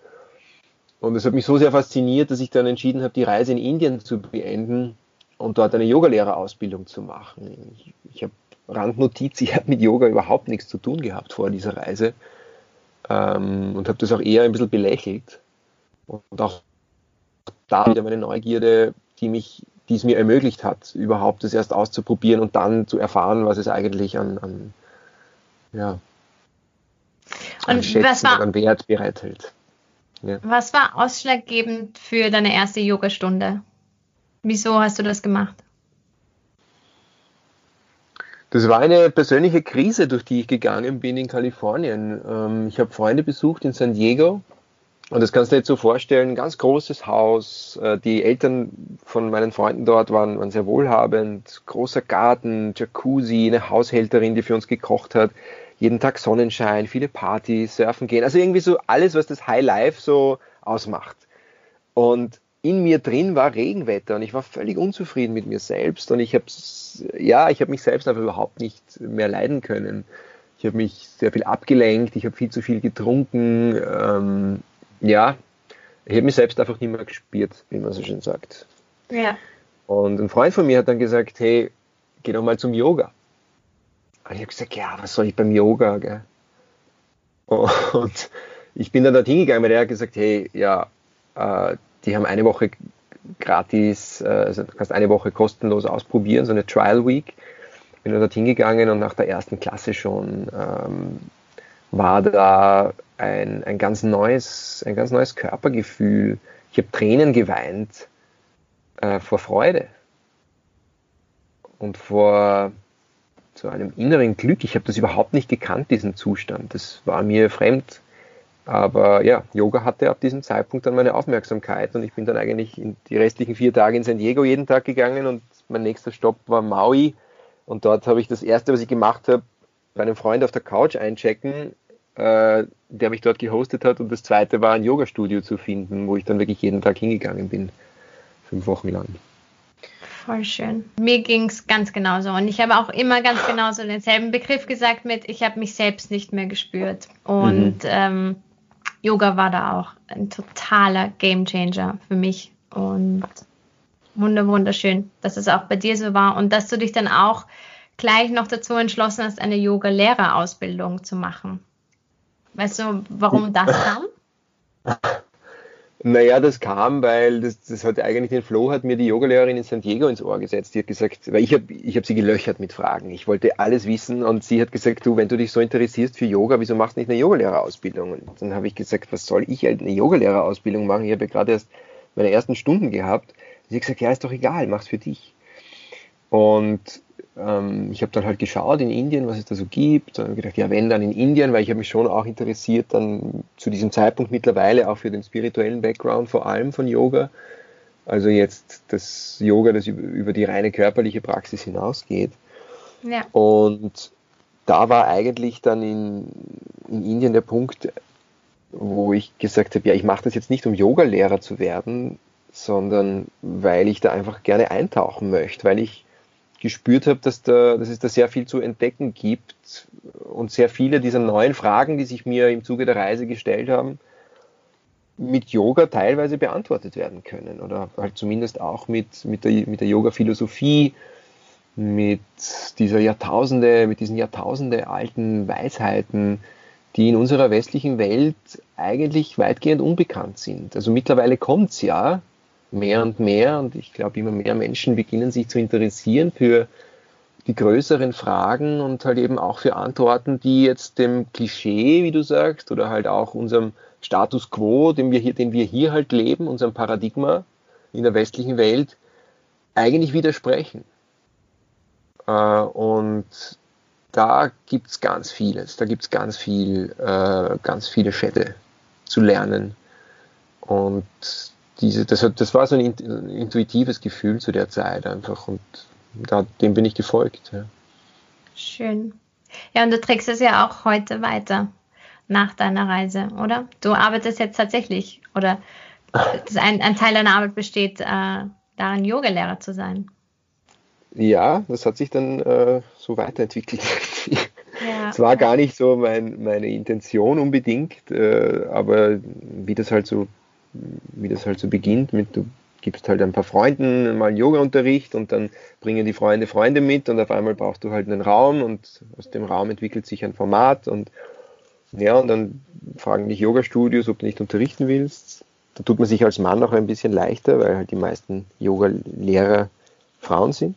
Und es hat mich so sehr fasziniert, dass ich dann entschieden habe, die Reise in Indien zu beenden und dort eine Yogalehrerausbildung zu machen. Ich, ich habe Randnotiz, ich habe mit Yoga überhaupt nichts zu tun gehabt vor dieser Reise ähm, und habe das auch eher ein bisschen belächelt. Und auch da wieder meine Neugierde, die mich die es mir ermöglicht hat, überhaupt das erst auszuprobieren und dann zu erfahren, was es eigentlich an, an ja, an Schätzen was war, an Wert bereithält. Ja. Was war ausschlaggebend für deine erste Yogastunde? Wieso hast du das gemacht? Das war eine persönliche Krise, durch die ich gegangen bin in Kalifornien. Ähm, ich habe Freunde besucht in San Diego und das kannst du dir jetzt so vorstellen, ganz großes Haus. Äh, die Eltern von meinen Freunden dort waren, waren sehr wohlhabend. Großer Garten, Jacuzzi, eine Haushälterin, die für uns gekocht hat. Jeden Tag Sonnenschein, viele Partys, surfen gehen. Also irgendwie so alles, was das High Life so ausmacht. Und in mir drin war Regenwetter und ich war völlig unzufrieden mit mir selbst und ich habe ja, ich habe mich selbst einfach überhaupt nicht mehr leiden können. Ich habe mich sehr viel abgelenkt, ich habe viel zu viel getrunken. Ähm, ja, ich habe mich selbst einfach nicht mehr gespürt, wie man so schön sagt. Ja. Und ein Freund von mir hat dann gesagt, hey, geh doch mal zum Yoga. Und ich habe gesagt, ja, was soll ich beim Yoga? Gell? Und ich bin dann dort hingegangen, weil der hat gesagt, hey, ja, äh, die haben eine Woche gratis, äh, also du kannst eine Woche kostenlos ausprobieren, so eine Trial Week. Bin dann dort hingegangen und nach der ersten Klasse schon ähm, war da ein, ein, ganz neues, ein ganz neues Körpergefühl. Ich habe Tränen geweint äh, vor Freude und vor zu einem inneren Glück. Ich habe das überhaupt nicht gekannt, diesen Zustand. Das war mir fremd. Aber ja, Yoga hatte ab diesem Zeitpunkt dann meine Aufmerksamkeit und ich bin dann eigentlich die restlichen vier Tage in San Diego jeden Tag gegangen und mein nächster Stopp war Maui. Und dort habe ich das erste, was ich gemacht habe, bei einem Freund auf der Couch einchecken, äh, der mich dort gehostet hat. Und das zweite war ein Yoga-Studio zu finden, wo ich dann wirklich jeden Tag hingegangen bin. Fünf Wochen lang. Voll schön. Mir ging es ganz genauso. Und ich habe auch immer ganz genauso denselben Begriff gesagt mit, ich habe mich selbst nicht mehr gespürt. Und mhm. ähm, Yoga war da auch ein totaler Gamechanger für mich und wunderschön, dass es auch bei dir so war und dass du dich dann auch gleich noch dazu entschlossen hast, eine Yoga-Lehrerausbildung zu machen. Weißt du, warum das kam? Naja, das kam, weil das, das hat eigentlich den Flo hat mir die Yogalehrerin in San Diego ins Ohr gesetzt. Die hat gesagt, weil ich habe ich hab sie gelöchert mit Fragen. Ich wollte alles wissen und sie hat gesagt, du, wenn du dich so interessierst für Yoga, wieso machst du nicht eine Yogalehrerausbildung? Und dann habe ich gesagt, was soll ich halt eine Yogalehrerausbildung machen? Ich habe ja gerade erst meine ersten Stunden gehabt. Sie hat gesagt, ja, ist doch egal, mach's für dich. Und ähm, ich habe dann halt geschaut in Indien, was es da so gibt. Und gedacht, ja, wenn dann in Indien, weil ich habe mich schon auch interessiert, dann zu diesem Zeitpunkt mittlerweile auch für den spirituellen Background, vor allem von Yoga. Also jetzt das Yoga, das über die reine körperliche Praxis hinausgeht. Ja. Und da war eigentlich dann in, in Indien der Punkt, wo ich gesagt habe, ja, ich mache das jetzt nicht, um Yoga-Lehrer zu werden, sondern weil ich da einfach gerne eintauchen möchte, weil ich gespürt habe, dass, da, dass es da sehr viel zu entdecken gibt und sehr viele dieser neuen Fragen, die sich mir im Zuge der Reise gestellt haben, mit Yoga teilweise beantwortet werden können oder halt zumindest auch mit, mit der, mit der Yoga-Philosophie, mit dieser Jahrtausende, mit diesen Jahrtausende alten Weisheiten, die in unserer westlichen Welt eigentlich weitgehend unbekannt sind. Also mittlerweile kommt es ja, mehr und mehr und ich glaube, immer mehr Menschen beginnen sich zu interessieren für die größeren Fragen und halt eben auch für Antworten, die jetzt dem Klischee, wie du sagst, oder halt auch unserem Status quo, den wir hier, den wir hier halt leben, unserem Paradigma in der westlichen Welt, eigentlich widersprechen. Äh, und da gibt es ganz vieles, da gibt es ganz viel, äh, ganz viele Schätze zu lernen. Und diese, das, hat, das war so ein intuitives Gefühl zu der Zeit einfach und da, dem bin ich gefolgt. Ja. Schön. Ja, und du trägst es ja auch heute weiter nach deiner Reise, oder? Du arbeitest jetzt tatsächlich oder ein, ein Teil deiner Arbeit besteht äh, darin, Yogalehrer zu sein. Ja, das hat sich dann äh, so weiterentwickelt. Ja. Es war gar nicht so mein, meine Intention unbedingt, äh, aber wie das halt so wie das halt so beginnt, mit du gibst halt ein paar Freunden mal Yoga-Unterricht und dann bringen die Freunde Freunde mit und auf einmal brauchst du halt einen Raum und aus dem Raum entwickelt sich ein Format und ja, und dann fragen dich Yoga-Studios, ob du nicht unterrichten willst. Da tut man sich als Mann auch ein bisschen leichter, weil halt die meisten Yoga-Lehrer Frauen sind.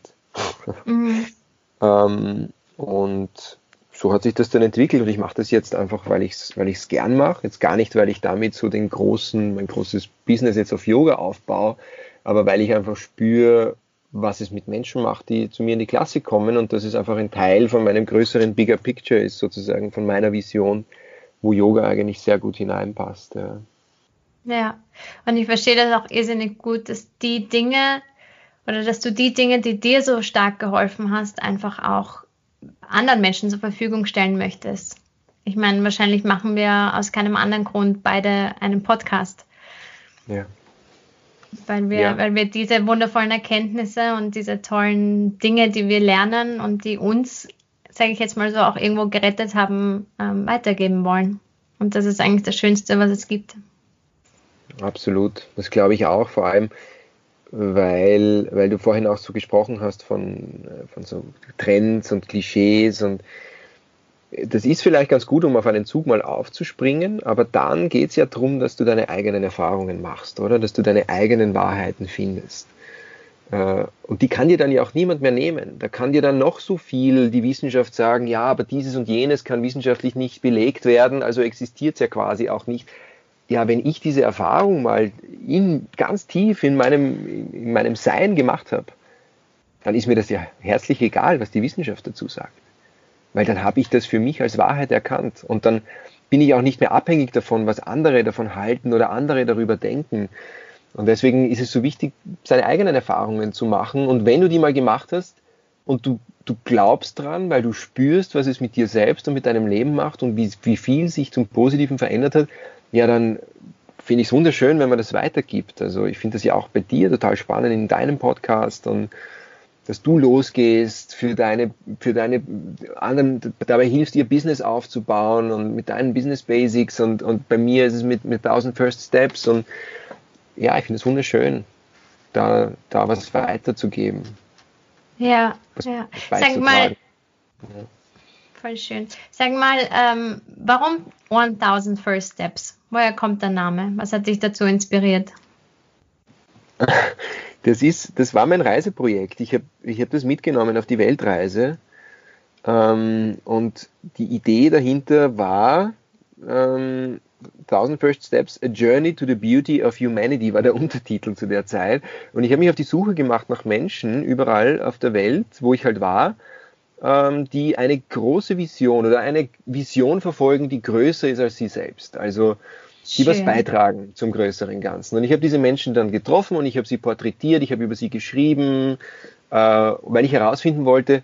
Mhm. ähm, und so hat sich das dann entwickelt und ich mache das jetzt einfach, weil ich es weil ich's gern mache. Jetzt gar nicht, weil ich damit so den großen, mein großes Business jetzt auf Yoga aufbaue, aber weil ich einfach spüre, was es mit Menschen macht, die zu mir in die Klasse kommen und das ist einfach ein Teil von meinem größeren Bigger Picture ist, sozusagen von meiner Vision, wo Yoga eigentlich sehr gut hineinpasst. Ja, ja. und ich verstehe das auch irrsinnig gut, dass die Dinge oder dass du die Dinge, die dir so stark geholfen hast, einfach auch anderen Menschen zur Verfügung stellen möchtest. Ich meine, wahrscheinlich machen wir aus keinem anderen Grund beide einen Podcast. Ja. Weil wir, ja. weil wir diese wundervollen Erkenntnisse und diese tollen Dinge, die wir lernen und die uns sage ich jetzt mal so, auch irgendwo gerettet haben, ähm, weitergeben wollen. Und das ist eigentlich das Schönste, was es gibt. Absolut, das glaube ich auch, vor allem, weil, weil du vorhin auch so gesprochen hast von, äh, von so Trends und Klischees und das ist vielleicht ganz gut, um auf einen Zug mal aufzuspringen, aber dann geht es ja darum, dass du deine eigenen Erfahrungen machst, oder? Dass du deine eigenen Wahrheiten findest. Äh, und die kann dir dann ja auch niemand mehr nehmen. Da kann dir dann noch so viel die Wissenschaft sagen, ja, aber dieses und jenes kann wissenschaftlich nicht belegt werden, also existiert es ja quasi auch nicht. Ja, wenn ich diese Erfahrung mal in, ganz tief in meinem, in meinem Sein gemacht habe, dann ist mir das ja herzlich egal, was die Wissenschaft dazu sagt weil dann habe ich das für mich als Wahrheit erkannt und dann bin ich auch nicht mehr abhängig davon, was andere davon halten oder andere darüber denken. Und deswegen ist es so wichtig, seine eigenen Erfahrungen zu machen. Und wenn du die mal gemacht hast und du, du glaubst dran, weil du spürst, was es mit dir selbst und mit deinem Leben macht und wie, wie viel sich zum Positiven verändert hat, ja, dann finde ich es wunderschön, wenn man das weitergibt. Also ich finde das ja auch bei dir total spannend in deinem Podcast und dass du losgehst für deine, für deine anderen, dabei hilfst, ihr Business aufzubauen und mit deinen Business Basics und, und bei mir ist es mit, mit 1000 First Steps und ja, ich finde es wunderschön, da, da was weiterzugeben. Ja, was, ja. Sag mal, ja. Voll schön. Sag mal, ähm, warum 1000 First Steps? Woher kommt der Name? Was hat dich dazu inspiriert? Das, ist, das war mein Reiseprojekt. Ich habe ich hab das mitgenommen auf die Weltreise. Ähm, und die Idee dahinter war, ähm, 1000 First Steps, A Journey to the Beauty of Humanity war der Untertitel zu der Zeit. Und ich habe mich auf die Suche gemacht nach Menschen überall auf der Welt, wo ich halt war, ähm, die eine große Vision oder eine Vision verfolgen, die größer ist als sie selbst. Also die was beitragen zum größeren Ganzen. Und ich habe diese Menschen dann getroffen und ich habe sie porträtiert, ich habe über sie geschrieben, äh, weil ich herausfinden wollte,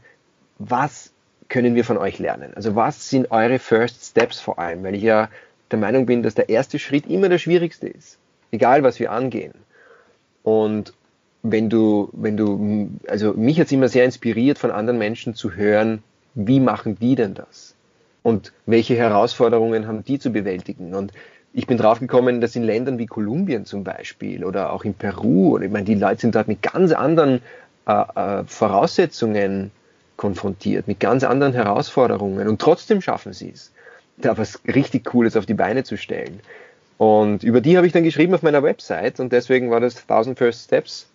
was können wir von euch lernen? Also was sind eure First Steps vor allem? Weil ich ja der Meinung bin, dass der erste Schritt immer der schwierigste ist, egal was wir angehen. Und wenn du, wenn du, also mich hat es immer sehr inspiriert, von anderen Menschen zu hören, wie machen die denn das? Und welche Herausforderungen haben die zu bewältigen? Und ich bin draufgekommen, dass in Ländern wie Kolumbien zum Beispiel oder auch in Peru, ich meine, die Leute sind dort mit ganz anderen äh, äh, Voraussetzungen konfrontiert, mit ganz anderen Herausforderungen und trotzdem schaffen sie es, da was richtig Cooles auf die Beine zu stellen. Und über die habe ich dann geschrieben auf meiner Website und deswegen war das 1000 First Steps,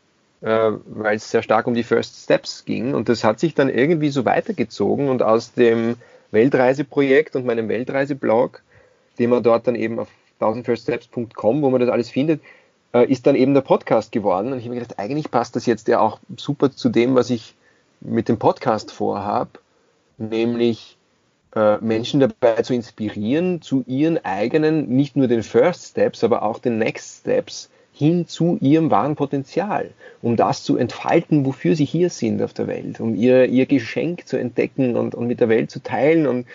äh, weil es sehr stark um die First Steps ging und das hat sich dann irgendwie so weitergezogen und aus dem Weltreiseprojekt und meinem Weltreiseblog, den man dort dann eben auf 1000firststeps.com, wo man das alles findet, äh, ist dann eben der Podcast geworden. Und ich habe mir gedacht, eigentlich passt das jetzt ja auch super zu dem, was ich mit dem Podcast vorhabe, nämlich äh, Menschen dabei zu inspirieren, zu ihren eigenen, nicht nur den First Steps, aber auch den Next Steps hin zu ihrem wahren Potenzial, um das zu entfalten, wofür sie hier sind auf der Welt, um ihr, ihr Geschenk zu entdecken und, und mit der Welt zu teilen und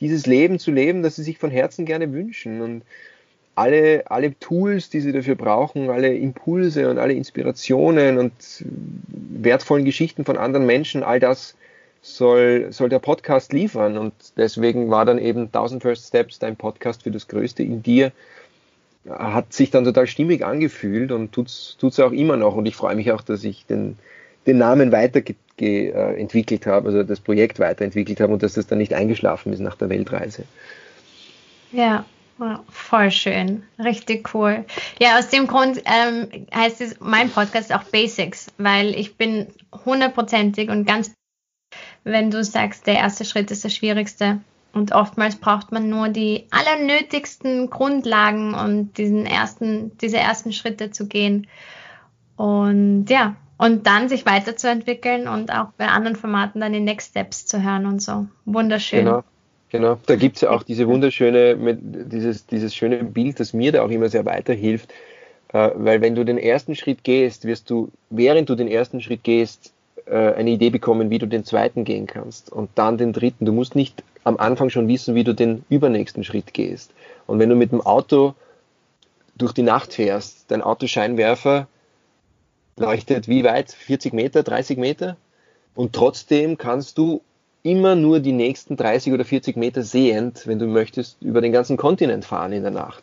dieses Leben zu leben, das sie sich von Herzen gerne wünschen. Und alle, alle Tools, die sie dafür brauchen, alle Impulse und alle Inspirationen und wertvollen Geschichten von anderen Menschen, all das soll, soll der Podcast liefern. Und deswegen war dann eben 1000 First Steps dein Podcast für das Größte in dir. Hat sich dann total stimmig angefühlt und tut es auch immer noch. Und ich freue mich auch, dass ich den, den Namen weiterentwickelt habe, also das Projekt weiterentwickelt habe und dass das dann nicht eingeschlafen ist nach der Weltreise. Ja, voll schön, richtig cool. Ja, aus dem Grund ähm, heißt es mein Podcast auch Basics, weil ich bin hundertprozentig und ganz, wenn du sagst, der erste Schritt ist der schwierigste. Und oftmals braucht man nur die allernötigsten Grundlagen und diesen ersten, diese ersten Schritte zu gehen. Und ja, und dann sich weiterzuentwickeln und auch bei anderen Formaten dann die Next Steps zu hören und so. Wunderschön. Genau. Genau, da gibt es ja auch diese wunderschöne, dieses, dieses schöne Bild, das mir da auch immer sehr weiterhilft, äh, weil wenn du den ersten Schritt gehst, wirst du, während du den ersten Schritt gehst, eine Idee bekommen, wie du den zweiten gehen kannst und dann den dritten. Du musst nicht am Anfang schon wissen, wie du den übernächsten Schritt gehst. Und wenn du mit dem Auto durch die Nacht fährst, dein Autoscheinwerfer leuchtet wie weit? 40 Meter, 30 Meter? Und trotzdem kannst du immer nur die nächsten 30 oder 40 Meter sehend, wenn du möchtest, über den ganzen Kontinent fahren in der Nacht.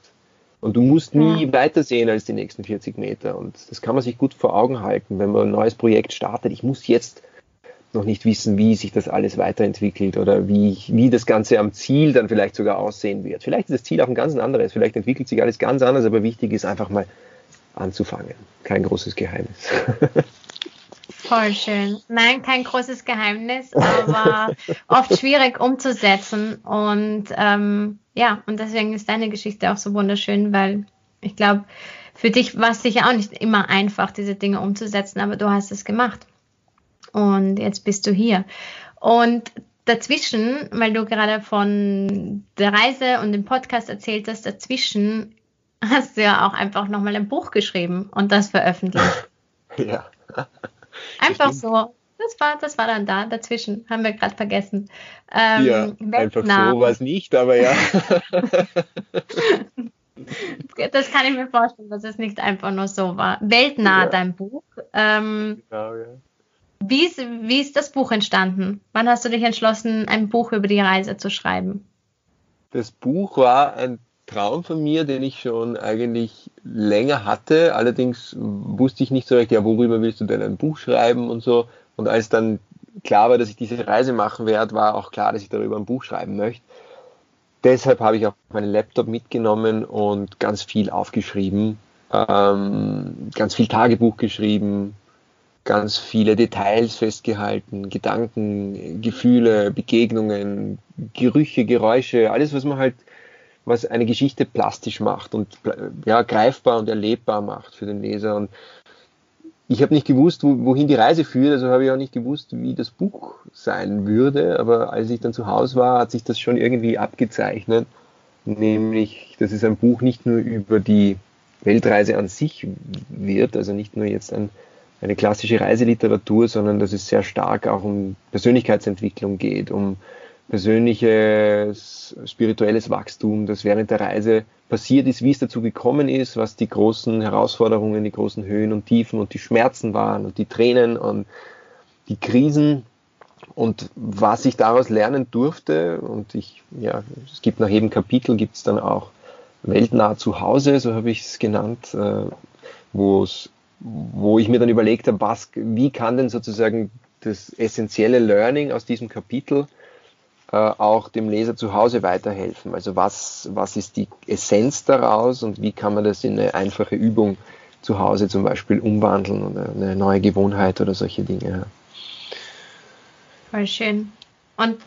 Und du musst nie ja. weiter sehen als die nächsten 40 Meter. Und das kann man sich gut vor Augen halten, wenn man ein neues Projekt startet. Ich muss jetzt noch nicht wissen, wie sich das alles weiterentwickelt oder wie, wie das Ganze am Ziel dann vielleicht sogar aussehen wird. Vielleicht ist das Ziel auch ein ganz anderes, vielleicht entwickelt sich alles ganz anders, aber wichtig ist einfach mal anzufangen. Kein großes Geheimnis. Voll schön. Nein, kein großes Geheimnis, aber oft schwierig umzusetzen. Und ähm, ja, und deswegen ist deine Geschichte auch so wunderschön, weil ich glaube, für dich war es sicher auch nicht immer einfach, diese Dinge umzusetzen, aber du hast es gemacht. Und jetzt bist du hier. Und dazwischen, weil du gerade von der Reise und dem Podcast erzählt hast, dazwischen hast du ja auch einfach nochmal ein Buch geschrieben und das veröffentlicht. Ja. Einfach so. Das war, das war dann da, dazwischen, haben wir gerade vergessen. Ähm, ja, einfach so war es nicht, aber ja. das kann ich mir vorstellen, dass es nicht einfach nur so war. Weltnah, ja. dein Buch. Ähm, genau, ja. Wie ist, wie ist das Buch entstanden? Wann hast du dich entschlossen, ein Buch über die Reise zu schreiben? Das Buch war ein Traum von mir, den ich schon eigentlich länger hatte. Allerdings wusste ich nicht so recht, ja, worüber willst du denn ein Buch schreiben und so. Und als dann klar war, dass ich diese Reise machen werde, war auch klar, dass ich darüber ein Buch schreiben möchte. Deshalb habe ich auch meinen Laptop mitgenommen und ganz viel aufgeschrieben, ähm, ganz viel Tagebuch geschrieben, ganz viele Details festgehalten, Gedanken, Gefühle, Begegnungen, Gerüche, Geräusche, alles, was man halt was eine Geschichte plastisch macht und ja, greifbar und erlebbar macht für den Leser. Und ich habe nicht gewusst, wo, wohin die Reise führt, also habe ich auch nicht gewusst, wie das Buch sein würde. Aber als ich dann zu Hause war, hat sich das schon irgendwie abgezeichnet. Nämlich, dass es ein Buch nicht nur über die Weltreise an sich wird, also nicht nur jetzt ein, eine klassische Reiseliteratur, sondern dass es sehr stark auch um Persönlichkeitsentwicklung geht, um persönliches, spirituelles Wachstum, das während der Reise passiert ist, wie es dazu gekommen ist, was die großen Herausforderungen, die großen Höhen und Tiefen und die Schmerzen waren und die Tränen und die Krisen und was ich daraus lernen durfte. Und ich, ja, es gibt nach jedem Kapitel gibt es dann auch weltnah zu Hause, so habe ich es genannt, äh, wo es wo ich mir dann überlegt habe, was, wie kann denn sozusagen das essentielle Learning aus diesem Kapitel auch dem Leser zu Hause weiterhelfen. Also was, was ist die Essenz daraus und wie kann man das in eine einfache Übung zu Hause zum Beispiel umwandeln oder eine neue Gewohnheit oder solche Dinge. Voll schön. Und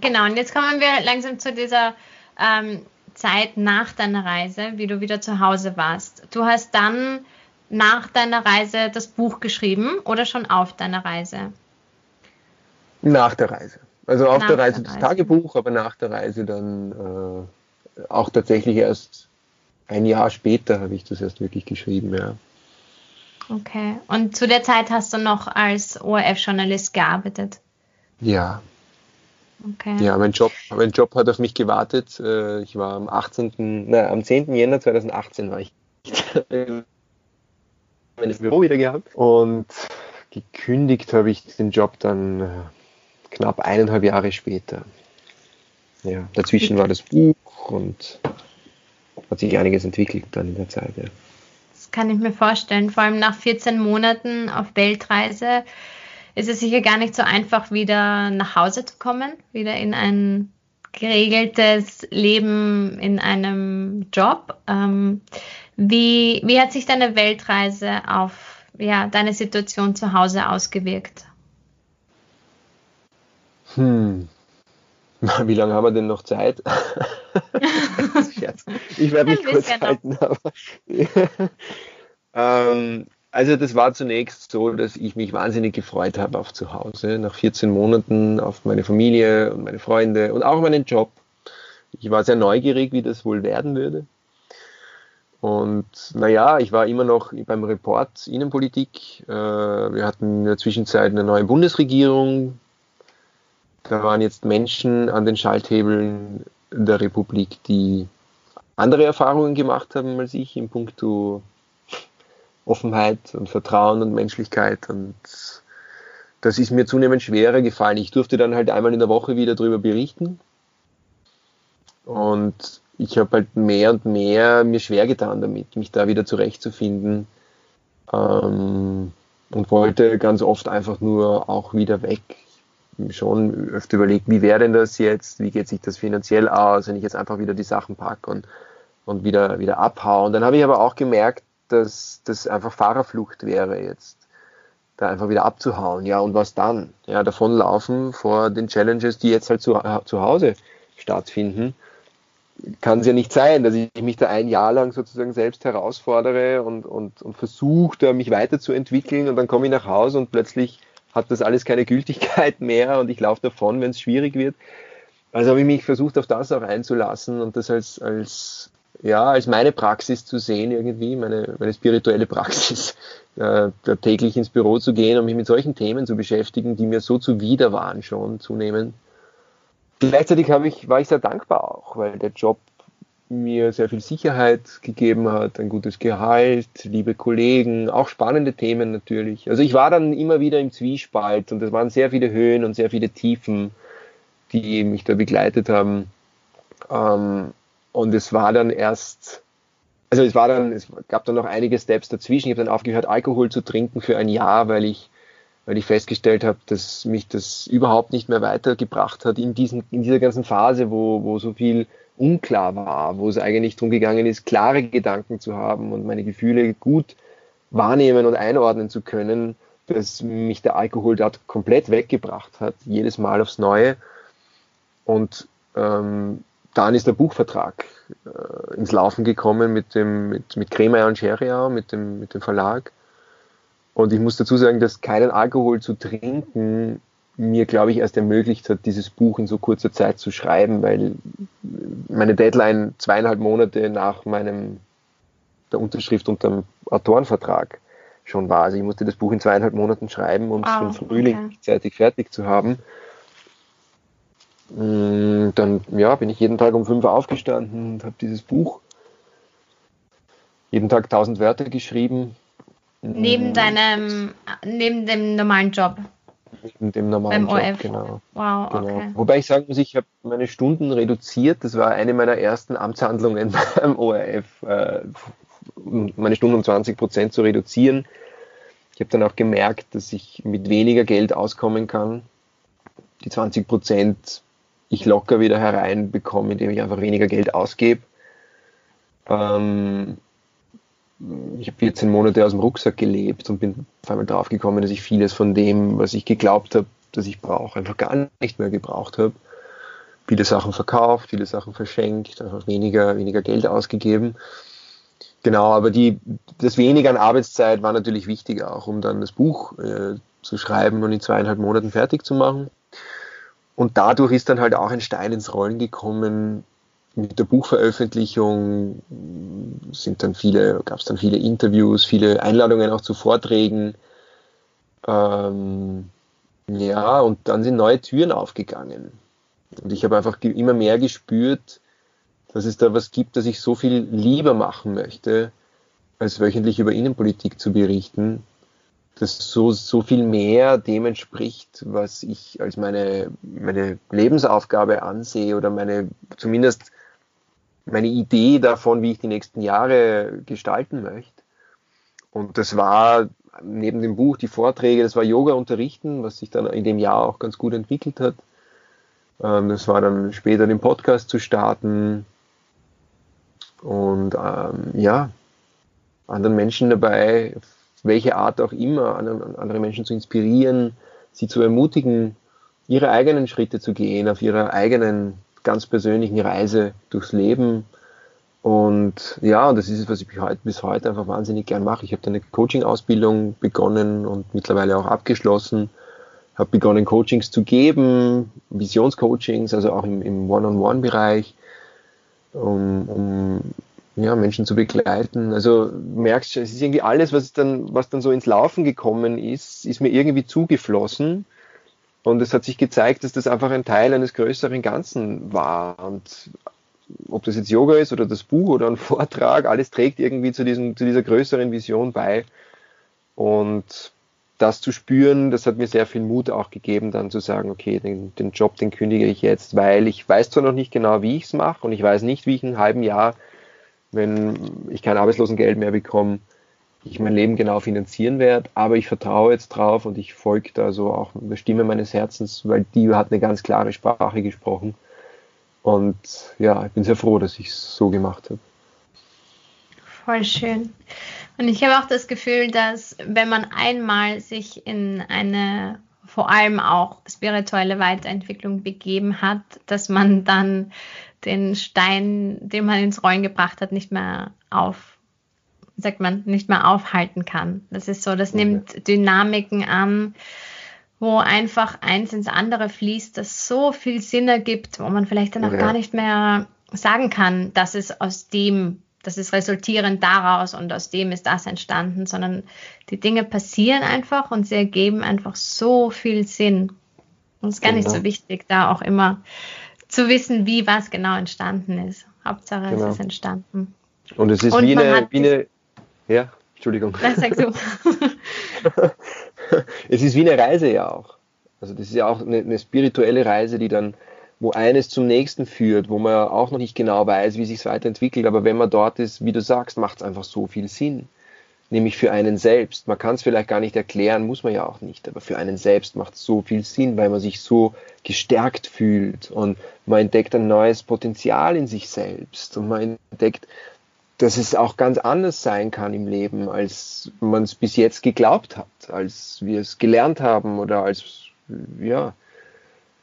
genau, und jetzt kommen wir langsam zu dieser ähm, Zeit nach deiner Reise, wie du wieder zu Hause warst. Du hast dann nach deiner Reise das Buch geschrieben oder schon auf deiner Reise? Nach der Reise. Also auf nach der Reise das Tagebuch, aber nach der Reise dann äh, auch tatsächlich erst ein Jahr später habe ich das erst wirklich geschrieben, ja. Okay. Und zu der Zeit hast du noch als ORF-Journalist gearbeitet? Ja. Okay. Ja, mein Job, mein Job hat auf mich gewartet. Äh, ich war am 18., nein, am 10. Jänner 2018 war ich mein Büro wieder gehabt und gekündigt habe ich den Job dann äh, knapp eineinhalb Jahre später. Ja, dazwischen war das Buch und hat sich einiges entwickelt dann in der Zeit. Ja. Das kann ich mir vorstellen. Vor allem nach 14 Monaten auf Weltreise ist es sicher gar nicht so einfach, wieder nach Hause zu kommen, wieder in ein geregeltes Leben in einem Job. Ähm, wie, wie hat sich deine Weltreise auf ja, deine Situation zu Hause ausgewirkt? Hm. Wie lange haben wir denn noch Zeit? ich werde mich kurz halten. Aber, ähm, also das war zunächst so, dass ich mich wahnsinnig gefreut habe auf zu Hause, nach 14 Monaten auf meine Familie und meine Freunde und auch meinen Job. Ich war sehr neugierig, wie das wohl werden würde. Und naja, ich war immer noch beim Report Innenpolitik. Äh, wir hatten in der Zwischenzeit eine neue Bundesregierung, da waren jetzt Menschen an den Schalthebeln der Republik, die andere Erfahrungen gemacht haben als ich in puncto Offenheit und Vertrauen und Menschlichkeit und das ist mir zunehmend schwerer gefallen. Ich durfte dann halt einmal in der Woche wieder darüber berichten. Und ich habe halt mehr und mehr mir schwer getan damit, mich da wieder zurechtzufinden. Ähm, und wollte ganz oft einfach nur auch wieder weg. Schon öfter überlegt, wie wäre denn das jetzt? Wie geht sich das finanziell aus, wenn ich jetzt einfach wieder die Sachen packe und, und wieder, wieder abhaue? Und dann habe ich aber auch gemerkt, dass das einfach Fahrerflucht wäre jetzt da einfach wieder abzuhauen. Ja, und was dann? Ja, davonlaufen vor den Challenges, die jetzt halt zu, zu Hause stattfinden. Kann es ja nicht sein, dass ich mich da ein Jahr lang sozusagen selbst herausfordere und, und, und versuche, mich weiterzuentwickeln und dann komme ich nach Hause und plötzlich hat das alles keine Gültigkeit mehr und ich laufe davon, wenn es schwierig wird. Also habe ich mich versucht, auf das auch einzulassen und das als, als, ja, als meine Praxis zu sehen irgendwie, meine, meine spirituelle Praxis, äh, täglich ins Büro zu gehen und mich mit solchen Themen zu beschäftigen, die mir so zuwider waren schon zunehmend. Gleichzeitig habe ich, war ich sehr dankbar auch, weil der Job mir sehr viel Sicherheit gegeben hat, ein gutes Gehalt, liebe Kollegen, auch spannende Themen natürlich. Also ich war dann immer wieder im Zwiespalt und es waren sehr viele Höhen und sehr viele Tiefen, die mich da begleitet haben. Ähm, und es war dann erst also es war dann, es gab dann noch einige Steps dazwischen. Ich habe dann aufgehört, Alkohol zu trinken für ein Jahr, weil ich, weil ich festgestellt habe, dass mich das überhaupt nicht mehr weitergebracht hat in, diesen, in dieser ganzen Phase, wo, wo so viel unklar war, wo es eigentlich darum gegangen ist, klare Gedanken zu haben und meine Gefühle gut wahrnehmen und einordnen zu können, dass mich der Alkohol dort komplett weggebracht hat, jedes Mal aufs Neue. Und ähm, dann ist der Buchvertrag äh, ins Laufen gekommen mit dem mit, mit Kremer und Scheria, mit dem, mit dem Verlag. Und ich muss dazu sagen, dass keinen Alkohol zu trinken mir, glaube ich, erst ermöglicht hat, dieses Buch in so kurzer Zeit zu schreiben, weil meine Deadline zweieinhalb Monate nach meinem der Unterschrift unter dem Autorenvertrag schon war. Also ich musste das Buch in zweieinhalb Monaten schreiben, um es oh, im Frühling okay. zeitig fertig zu haben. Mm, dann ja, bin ich jeden Tag um fünf aufgestanden und habe dieses Buch jeden Tag tausend Wörter geschrieben. Neben mm. deinem, neben dem normalen Job. Neben dem normalen Beim Job, OF. genau. Wow, genau. okay. Wobei ich sagen muss, ich habe meine Stunden reduziert. Das war eine meiner ersten Amtshandlungen beim ORF, äh, meine Stunden um 20 Prozent zu reduzieren. Ich habe dann auch gemerkt, dass ich mit weniger Geld auskommen kann. Die 20 Prozent ich locker wieder hereinbekomme, indem ich einfach weniger Geld ausgebe. Ähm, ich habe 14 Monate aus dem Rucksack gelebt und bin auf einmal drauf gekommen, dass ich vieles von dem, was ich geglaubt habe, dass ich brauche, einfach gar nicht mehr gebraucht habe. Viele Sachen verkauft, viele Sachen verschenkt, einfach weniger, weniger Geld ausgegeben. Genau, aber die, das weniger an Arbeitszeit war natürlich wichtig auch, um dann das Buch äh, zu schreiben und in zweieinhalb Monaten fertig zu machen. Und dadurch ist dann halt auch ein Stein ins Rollen gekommen. Mit der Buchveröffentlichung sind dann viele, gab es dann viele Interviews, viele Einladungen auch zu Vorträgen. Ähm, ja, und dann sind neue Türen aufgegangen. Und ich habe einfach immer mehr gespürt, dass es da was gibt, das ich so viel lieber machen möchte, als wöchentlich über Innenpolitik zu berichten das so, so viel mehr dem entspricht, was ich als meine, meine Lebensaufgabe ansehe oder meine, zumindest meine Idee davon, wie ich die nächsten Jahre gestalten möchte. Und das war neben dem Buch die Vorträge, das war Yoga unterrichten, was sich dann in dem Jahr auch ganz gut entwickelt hat. Ähm, das war dann später den Podcast zu starten und ähm, ja, anderen Menschen dabei welche Art auch immer, andere Menschen zu inspirieren, sie zu ermutigen, ihre eigenen Schritte zu gehen, auf ihrer eigenen ganz persönlichen Reise durchs Leben. Und ja, das ist es, was ich bis heute einfach wahnsinnig gern mache. Ich habe eine Coaching-Ausbildung begonnen und mittlerweile auch abgeschlossen. Habe begonnen, Coachings zu geben, Visionscoachings, also auch im, im One-on-One-Bereich, um, um ja, Menschen zu begleiten. Also merkst du, es ist irgendwie alles, was dann, was dann so ins Laufen gekommen ist, ist mir irgendwie zugeflossen. Und es hat sich gezeigt, dass das einfach ein Teil eines größeren Ganzen war. Und ob das jetzt Yoga ist oder das Buch oder ein Vortrag, alles trägt irgendwie zu, diesem, zu dieser größeren Vision bei. Und das zu spüren, das hat mir sehr viel Mut auch gegeben, dann zu sagen, okay, den, den Job, den kündige ich jetzt, weil ich weiß zwar noch nicht genau, wie ich es mache und ich weiß nicht, wie ich in einem halben Jahr, wenn ich kein Arbeitslosengeld mehr bekomme, ich mein Leben genau finanzieren werde, aber ich vertraue jetzt drauf und ich folge da so auch der Stimme meines Herzens, weil die hat eine ganz klare Sprache gesprochen. Und ja, ich bin sehr froh, dass ich es so gemacht habe. Voll schön. Und ich habe auch das Gefühl, dass wenn man einmal sich in eine vor allem auch spirituelle Weiterentwicklung begeben hat, dass man dann den Stein, den man ins Rollen gebracht hat, nicht mehr auf, sagt man, nicht mehr aufhalten kann. Das ist so, das nimmt Dynamiken an, wo einfach eins ins andere fließt, das so viel Sinn ergibt, wo man vielleicht dann auch ja. gar nicht mehr sagen kann, dass es aus dem das ist resultierend daraus und aus dem ist das entstanden, sondern die Dinge passieren einfach und sie ergeben einfach so viel Sinn. Und es ist gar genau. nicht so genau. wichtig, da auch immer zu wissen, wie was genau entstanden ist. Hauptsache genau. es ist entstanden. Und es ist und wie, eine, wie eine, ja, Entschuldigung. Was sagst du? es ist wie eine Reise ja auch. Also das ist ja auch eine, eine spirituelle Reise, die dann wo eines zum nächsten führt, wo man auch noch nicht genau weiß, wie sich es weiterentwickelt, aber wenn man dort ist, wie du sagst, macht es einfach so viel Sinn. Nämlich für einen selbst. Man kann es vielleicht gar nicht erklären, muss man ja auch nicht, aber für einen selbst macht es so viel Sinn, weil man sich so gestärkt fühlt und man entdeckt ein neues Potenzial in sich selbst und man entdeckt, dass es auch ganz anders sein kann im Leben, als man es bis jetzt geglaubt hat, als wir es gelernt haben oder als, ja,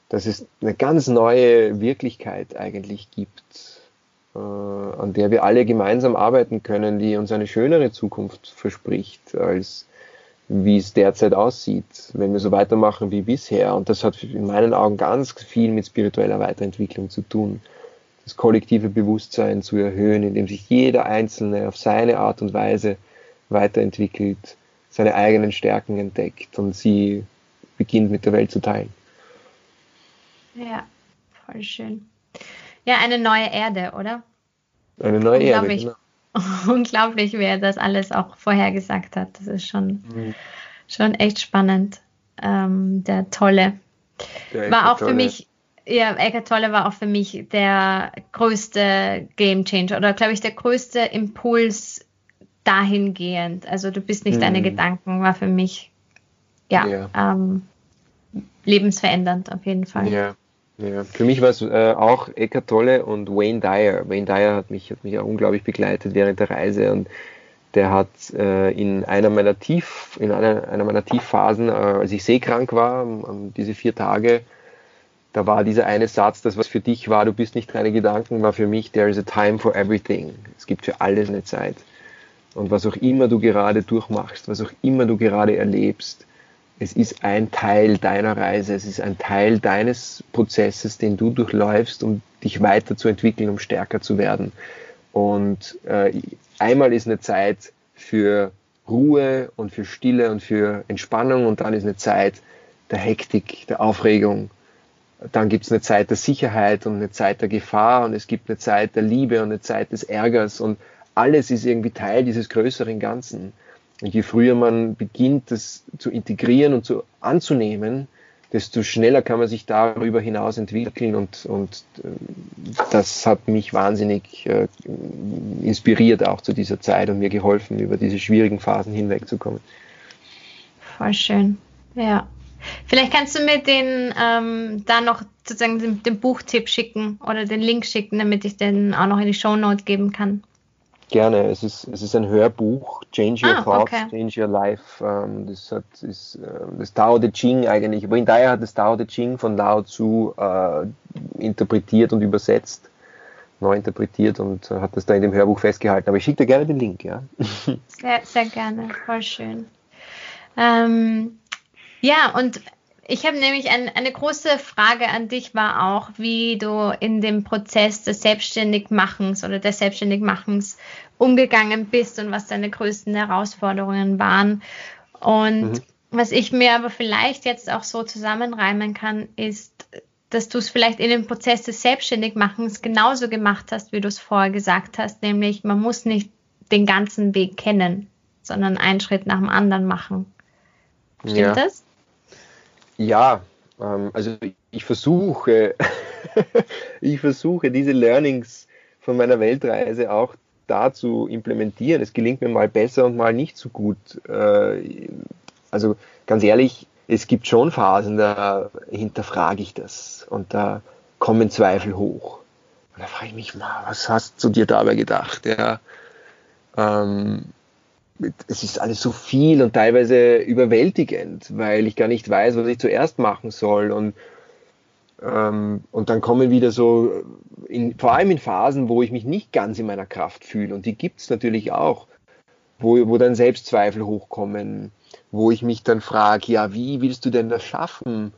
dass es eine ganz neue Wirklichkeit eigentlich gibt, äh, an der wir alle gemeinsam arbeiten können, die uns eine schönere Zukunft verspricht, als wie es derzeit aussieht, wenn wir so weitermachen wie bisher. Und das hat in meinen Augen ganz viel mit spiritueller Weiterentwicklung zu tun. Das kollektive Bewusstsein zu erhöhen, indem sich jeder Einzelne auf seine Art und Weise weiterentwickelt, seine eigenen Stärken entdeckt und sie beginnt mit der Welt zu teilen. Ja, voll schön. Ja, eine neue Erde, oder? Eine neue Erde, genau. Unglaublich, wer das alles auch vorhergesagt hat. Das ist schon, mhm. schon echt spannend. Ähm, der Tolle. Der war auch Tolle. für mich, ja, Eckart Tolle war auch für mich der größte Game Changer oder glaube ich der größte Impuls dahingehend. Also du bist nicht mhm. deine Gedanken, war für mich ja, ja. Ähm, lebensverändernd auf jeden Fall. Ja. Ja, für mich war es äh, auch Eckart Tolle und Wayne Dyer. Wayne Dyer hat mich, hat mich auch unglaublich begleitet während der Reise und der hat äh, in einer meiner Tief, in einer, einer meiner Tiefphasen, äh, als ich seekrank war, um, diese vier Tage, da war dieser eine Satz, das was für dich war, du bist nicht deine Gedanken, war für mich, there is a time for everything. Es gibt für alles eine Zeit. Und was auch immer du gerade durchmachst, was auch immer du gerade erlebst, es ist ein Teil deiner Reise, es ist ein Teil deines Prozesses, den du durchläufst, um dich weiterzuentwickeln, um stärker zu werden. Und äh, einmal ist eine Zeit für Ruhe und für Stille und für Entspannung und dann ist eine Zeit der Hektik, der Aufregung. Dann gibt es eine Zeit der Sicherheit und eine Zeit der Gefahr und es gibt eine Zeit der Liebe und eine Zeit des Ärgers und alles ist irgendwie Teil dieses größeren Ganzen. Und je früher man beginnt, das zu integrieren und zu anzunehmen, desto schneller kann man sich darüber hinaus entwickeln und, und äh, das hat mich wahnsinnig äh, inspiriert auch zu dieser Zeit und mir geholfen, über diese schwierigen Phasen hinwegzukommen. Voll schön, ja. Vielleicht kannst du mir den ähm, da noch sozusagen den, den, Buchtipp schicken oder den Link schicken, damit ich den auch noch in die Show Note geben kann. Gerne, es ist, es ist ein Hörbuch, Change Your ah, Thoughts, okay. Change Your Life. Ähm, das, hat, ist, äh, das Tao Te Ching eigentlich. Wayne Dyer hat das Tao Te Ching von Lao Tzu äh, interpretiert und übersetzt, neu interpretiert und äh, hat das da in dem Hörbuch festgehalten. Aber ich schicke dir gerne den Link, ja. Sehr, sehr gerne, voll schön. Ähm, ja, und ich habe nämlich ein, eine große Frage an dich war auch, wie du in dem Prozess des Selbstständigmachens oder des Selbstständigmachens umgegangen bist und was deine größten Herausforderungen waren. Und mhm. was ich mir aber vielleicht jetzt auch so zusammenreimen kann, ist, dass du es vielleicht in dem Prozess des Selbstständigmachens genauso gemacht hast, wie du es vorher gesagt hast, nämlich man muss nicht den ganzen Weg kennen, sondern einen Schritt nach dem anderen machen. Stimmt ja. das? Ja, ähm, also ich versuche, ich versuche diese Learnings von meiner Weltreise auch da zu implementieren. Es gelingt mir mal besser und mal nicht so gut. Äh, also ganz ehrlich, es gibt schon Phasen, da hinterfrage ich das und da kommen Zweifel hoch. Und da frage ich mich mal, was hast du dir dabei gedacht? Ja, ähm, es ist alles so viel und teilweise überwältigend, weil ich gar nicht weiß, was ich zuerst machen soll. Und, ähm, und dann kommen wieder so, in, vor allem in Phasen, wo ich mich nicht ganz in meiner Kraft fühle, und die gibt es natürlich auch, wo, wo dann Selbstzweifel hochkommen, wo ich mich dann frage, ja, wie willst du denn das schaffen?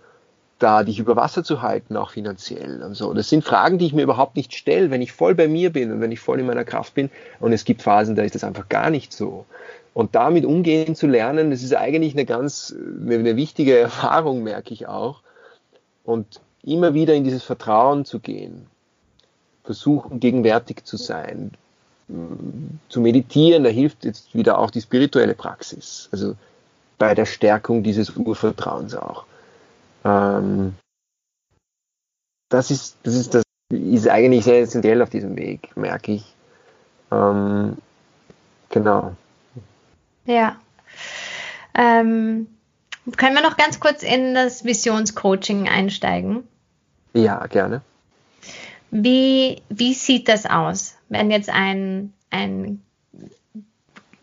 Da dich über Wasser zu halten, auch finanziell und so. Das sind Fragen, die ich mir überhaupt nicht stelle, wenn ich voll bei mir bin und wenn ich voll in meiner Kraft bin. Und es gibt Phasen, da ist das einfach gar nicht so. Und damit umgehen zu lernen, das ist eigentlich eine ganz, eine wichtige Erfahrung, merke ich auch. Und immer wieder in dieses Vertrauen zu gehen, versuchen gegenwärtig zu sein, zu meditieren, da hilft jetzt wieder auch die spirituelle Praxis. Also bei der Stärkung dieses Urvertrauens auch. Ähm, das ist, das ist, das ist eigentlich sehr essentiell auf diesem Weg, merke ich. Ähm, genau. Ja. Ähm, können wir noch ganz kurz in das Visionscoaching einsteigen? Ja, gerne. Wie, wie sieht das aus, wenn jetzt ein, ein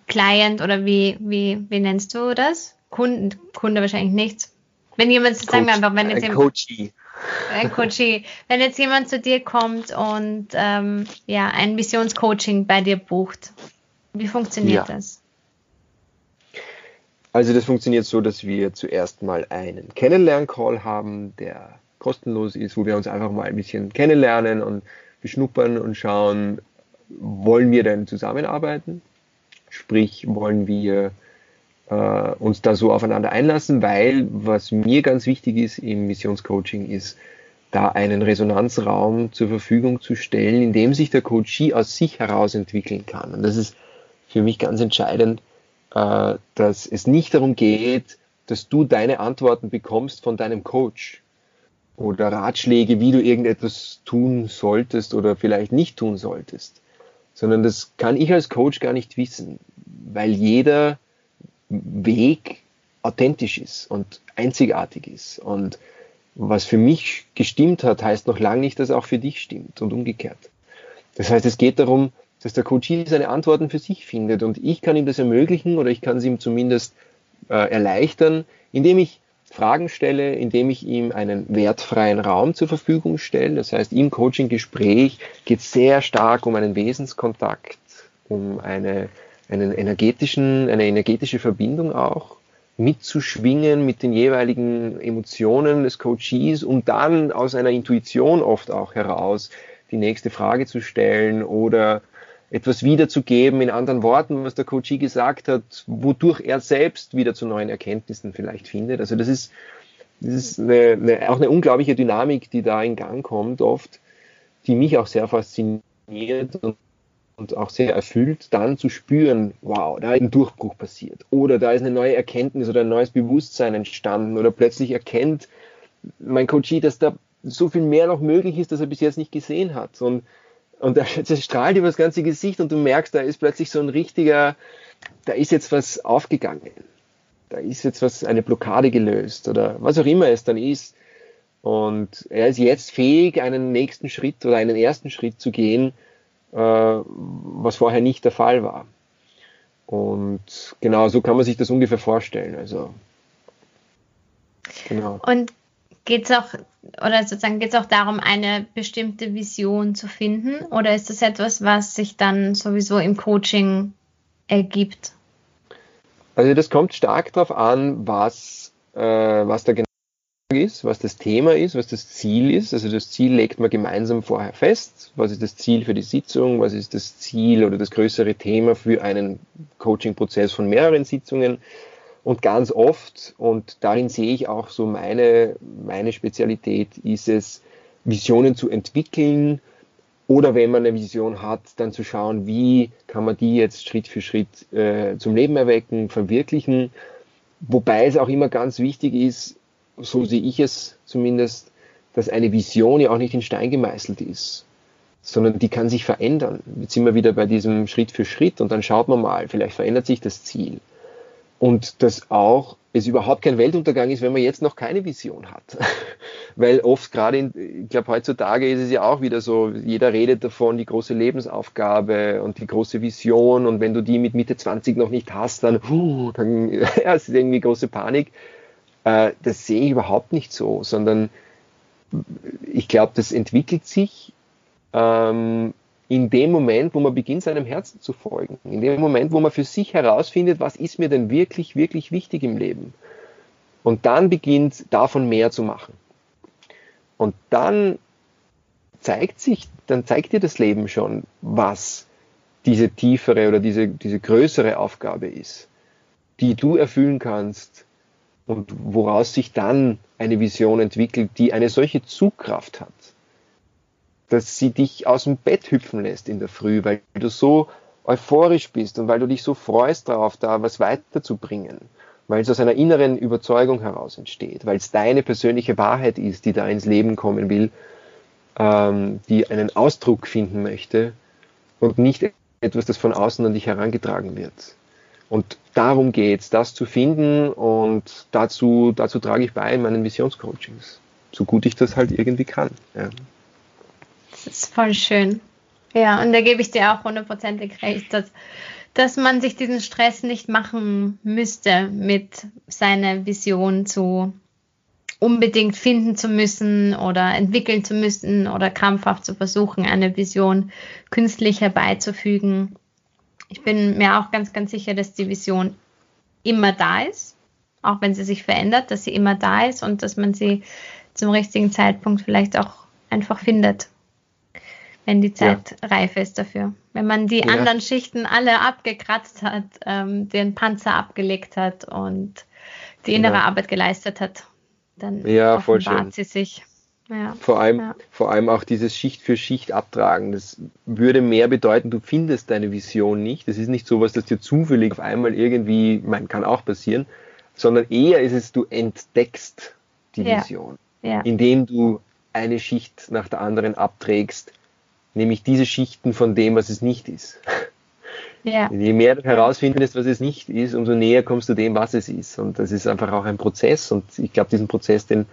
Client oder wie, wie, wie nennst du das? Kunden, Kunde wahrscheinlich nichts. Wenn jemand, Coach, sagen wir einfach, wenn jetzt jemand, Coachie. Ein Coachie. Wenn jetzt jemand zu dir kommt und ähm, ja, ein Missionscoaching bei dir bucht, wie funktioniert ja. das? Also das funktioniert so, dass wir zuerst mal einen Kennenlern-Call haben, der kostenlos ist, wo wir uns einfach mal ein bisschen kennenlernen und beschnuppern und schauen, wollen wir denn zusammenarbeiten? Sprich, wollen wir äh, uns da so aufeinander einlassen, weil was mir ganz wichtig ist im Missionscoaching ist, da einen Resonanzraum zur Verfügung zu stellen, in dem sich der Coachie aus sich heraus entwickeln kann. Und das ist für mich ganz entscheidend, äh, dass es nicht darum geht, dass du deine Antworten bekommst von deinem Coach oder Ratschläge, wie du irgendetwas tun solltest oder vielleicht nicht tun solltest, sondern das kann ich als Coach gar nicht wissen, weil jeder Weg authentisch ist und einzigartig ist. Und was für mich gestimmt hat, heißt noch lange nicht, dass auch für dich stimmt und umgekehrt. Das heißt, es geht darum, dass der Coach seine Antworten für sich findet und ich kann ihm das ermöglichen oder ich kann es ihm zumindest äh, erleichtern, indem ich Fragen stelle, indem ich ihm einen wertfreien Raum zur Verfügung stelle. Das heißt, im Coaching-Gespräch geht es sehr stark um einen Wesenskontakt, um eine einen energetischen, eine energetische Verbindung auch mitzuschwingen mit den jeweiligen Emotionen des Coaches, um dann aus einer Intuition oft auch heraus die nächste Frage zu stellen oder etwas wiederzugeben in anderen Worten, was der Coachee gesagt hat, wodurch er selbst wieder zu neuen Erkenntnissen vielleicht findet. Also das ist, das ist eine, eine, auch eine unglaubliche Dynamik, die da in Gang kommt oft, die mich auch sehr fasziniert und und auch sehr erfüllt, dann zu spüren, wow, da ist ein Durchbruch passiert oder da ist eine neue Erkenntnis oder ein neues Bewusstsein entstanden oder plötzlich erkennt mein Coachie, dass da so viel mehr noch möglich ist, dass er bis jetzt nicht gesehen hat. Und, und das strahlt über das ganze Gesicht und du merkst, da ist plötzlich so ein richtiger, da ist jetzt was aufgegangen. Da ist jetzt was, eine Blockade gelöst oder was auch immer es dann ist. Und er ist jetzt fähig, einen nächsten Schritt oder einen ersten Schritt zu gehen, was vorher nicht der Fall war. Und genau so kann man sich das ungefähr vorstellen. Also, genau. Und geht es auch, oder sozusagen geht es auch darum, eine bestimmte Vision zu finden? Oder ist das etwas, was sich dann sowieso im Coaching ergibt? Also das kommt stark darauf an, was, äh, was da genau ist, was das Thema ist, was das Ziel ist. Also das Ziel legt man gemeinsam vorher fest. Was ist das Ziel für die Sitzung? Was ist das Ziel oder das größere Thema für einen Coaching-Prozess von mehreren Sitzungen? Und ganz oft, und darin sehe ich auch so meine, meine Spezialität, ist es, Visionen zu entwickeln oder wenn man eine Vision hat, dann zu schauen, wie kann man die jetzt Schritt für Schritt äh, zum Leben erwecken, verwirklichen wobei es auch immer ganz wichtig ist, so sehe ich es zumindest, dass eine Vision ja auch nicht in Stein gemeißelt ist, sondern die kann sich verändern. Jetzt sind wir wieder bei diesem Schritt für Schritt und dann schaut man mal, vielleicht verändert sich das Ziel. Und dass auch es überhaupt kein Weltuntergang ist, wenn man jetzt noch keine Vision hat. Weil oft gerade, in, ich glaube, heutzutage ist es ja auch wieder so, jeder redet davon, die große Lebensaufgabe und die große Vision und wenn du die mit Mitte 20 noch nicht hast, dann, uh, dann ja, es ist irgendwie große Panik. Äh, das sehe ich überhaupt nicht so, sondern ich glaube, das entwickelt sich ähm, in dem Moment, wo man beginnt, seinem Herzen zu folgen. In dem Moment, wo man für sich herausfindet, was ist mir denn wirklich, wirklich wichtig im Leben. Und dann beginnt, davon mehr zu machen. Und dann zeigt sich, dann zeigt dir das Leben schon, was diese tiefere oder diese, diese größere Aufgabe ist, die du erfüllen kannst und woraus sich dann eine Vision entwickelt, die eine solche Zugkraft hat, dass sie dich aus dem Bett hüpfen lässt in der Früh, weil du so euphorisch bist und weil du dich so freust darauf, da was weiterzubringen, weil es aus einer inneren Überzeugung heraus entsteht, weil es deine persönliche Wahrheit ist, die da ins Leben kommen will, ähm, die einen Ausdruck finden möchte und nicht etwas, das von außen an dich herangetragen wird. Und darum geht's, das zu finden und dazu, dazu trage ich bei in meinen Visionscoachings, so gut ich das halt irgendwie kann. Ja. Das ist voll schön. Ja, und da gebe ich dir auch hundertprozentig recht, dass, dass man sich diesen Stress nicht machen müsste, mit seiner Vision zu unbedingt finden zu müssen oder entwickeln zu müssen oder krampfhaft zu versuchen, eine Vision künstlich herbeizufügen. Ich bin mir auch ganz, ganz sicher, dass die Vision immer da ist, auch wenn sie sich verändert, dass sie immer da ist und dass man sie zum richtigen Zeitpunkt vielleicht auch einfach findet wenn die Zeit ja. reif ist dafür. Wenn man die ja. anderen Schichten alle abgekratzt hat, ähm, den Panzer abgelegt hat und die innere ja. Arbeit geleistet hat, dann ja, offenbart sie sich. Ja. Vor, allem, ja. vor allem auch dieses Schicht für Schicht abtragen. Das würde mehr bedeuten, du findest deine Vision nicht. Das ist nicht so was, das dir zufällig auf einmal irgendwie, man kann auch passieren, sondern eher ist es, du entdeckst die ja. Vision, indem du eine Schicht nach der anderen abträgst, nämlich diese Schichten von dem, was es nicht ist. Je mehr du herausfindest, was es nicht ist, umso näher kommst du dem, was es ist. Und das ist einfach auch ein Prozess. Und ich glaube, diesen Prozess, den,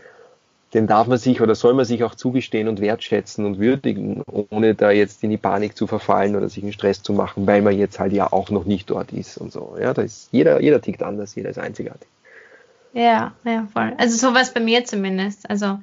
den darf man sich oder soll man sich auch zugestehen und wertschätzen und würdigen, ohne da jetzt in die Panik zu verfallen oder sich in Stress zu machen, weil man jetzt halt ja auch noch nicht dort ist und so. Ja, da ist jeder, jeder tickt anders, jeder ist einzigartig. Ja, ja, voll. Also sowas bei mir zumindest. Also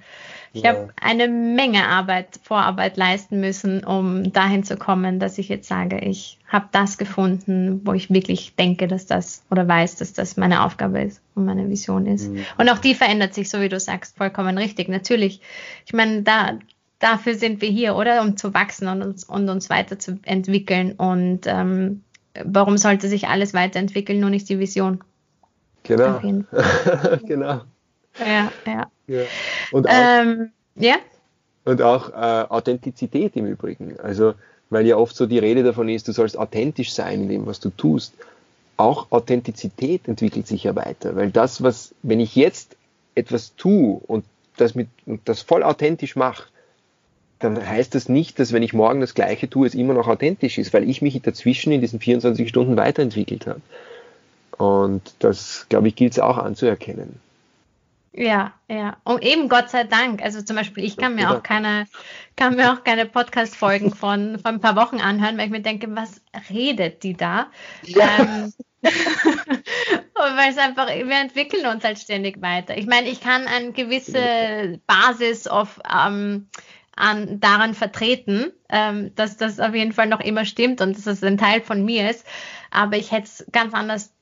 ich ja. habe eine Menge Arbeit, Vorarbeit leisten müssen, um dahin zu kommen, dass ich jetzt sage, ich habe das gefunden, wo ich wirklich denke, dass das oder weiß, dass das meine Aufgabe ist und meine Vision ist. Mhm. Und auch die verändert sich, so wie du sagst, vollkommen richtig. Natürlich, ich meine, da, dafür sind wir hier, oder? Um zu wachsen und uns, und uns weiterzuentwickeln. Und ähm, warum sollte sich alles weiterentwickeln, nur nicht die Vision? Genau. genau. Ja, ja. ja. Und auch, ähm, ja? Und auch äh, Authentizität im Übrigen. Also, weil ja oft so die Rede davon ist, du sollst authentisch sein in dem, was du tust. Auch Authentizität entwickelt sich ja weiter, weil das, was, wenn ich jetzt etwas tue und das mit, und das voll authentisch mache, dann heißt das nicht, dass wenn ich morgen das Gleiche tue, es immer noch authentisch ist, weil ich mich dazwischen in diesen 24 Stunden weiterentwickelt habe. Und das, glaube ich, gilt es auch anzuerkennen. Ja, ja. Und eben Gott sei Dank. Also zum Beispiel, ich kann mir auch keine, kann mir auch keine Podcast-Folgen von, von ein paar Wochen anhören, weil ich mir denke, was redet die da? Ja. Ähm, weil es einfach, wir entwickeln uns halt ständig weiter. Ich meine, ich kann eine gewisse Basis auf, ähm, an, daran vertreten, ähm, dass das auf jeden Fall noch immer stimmt und dass das ein Teil von mir ist. Aber ich hätte es ganz anders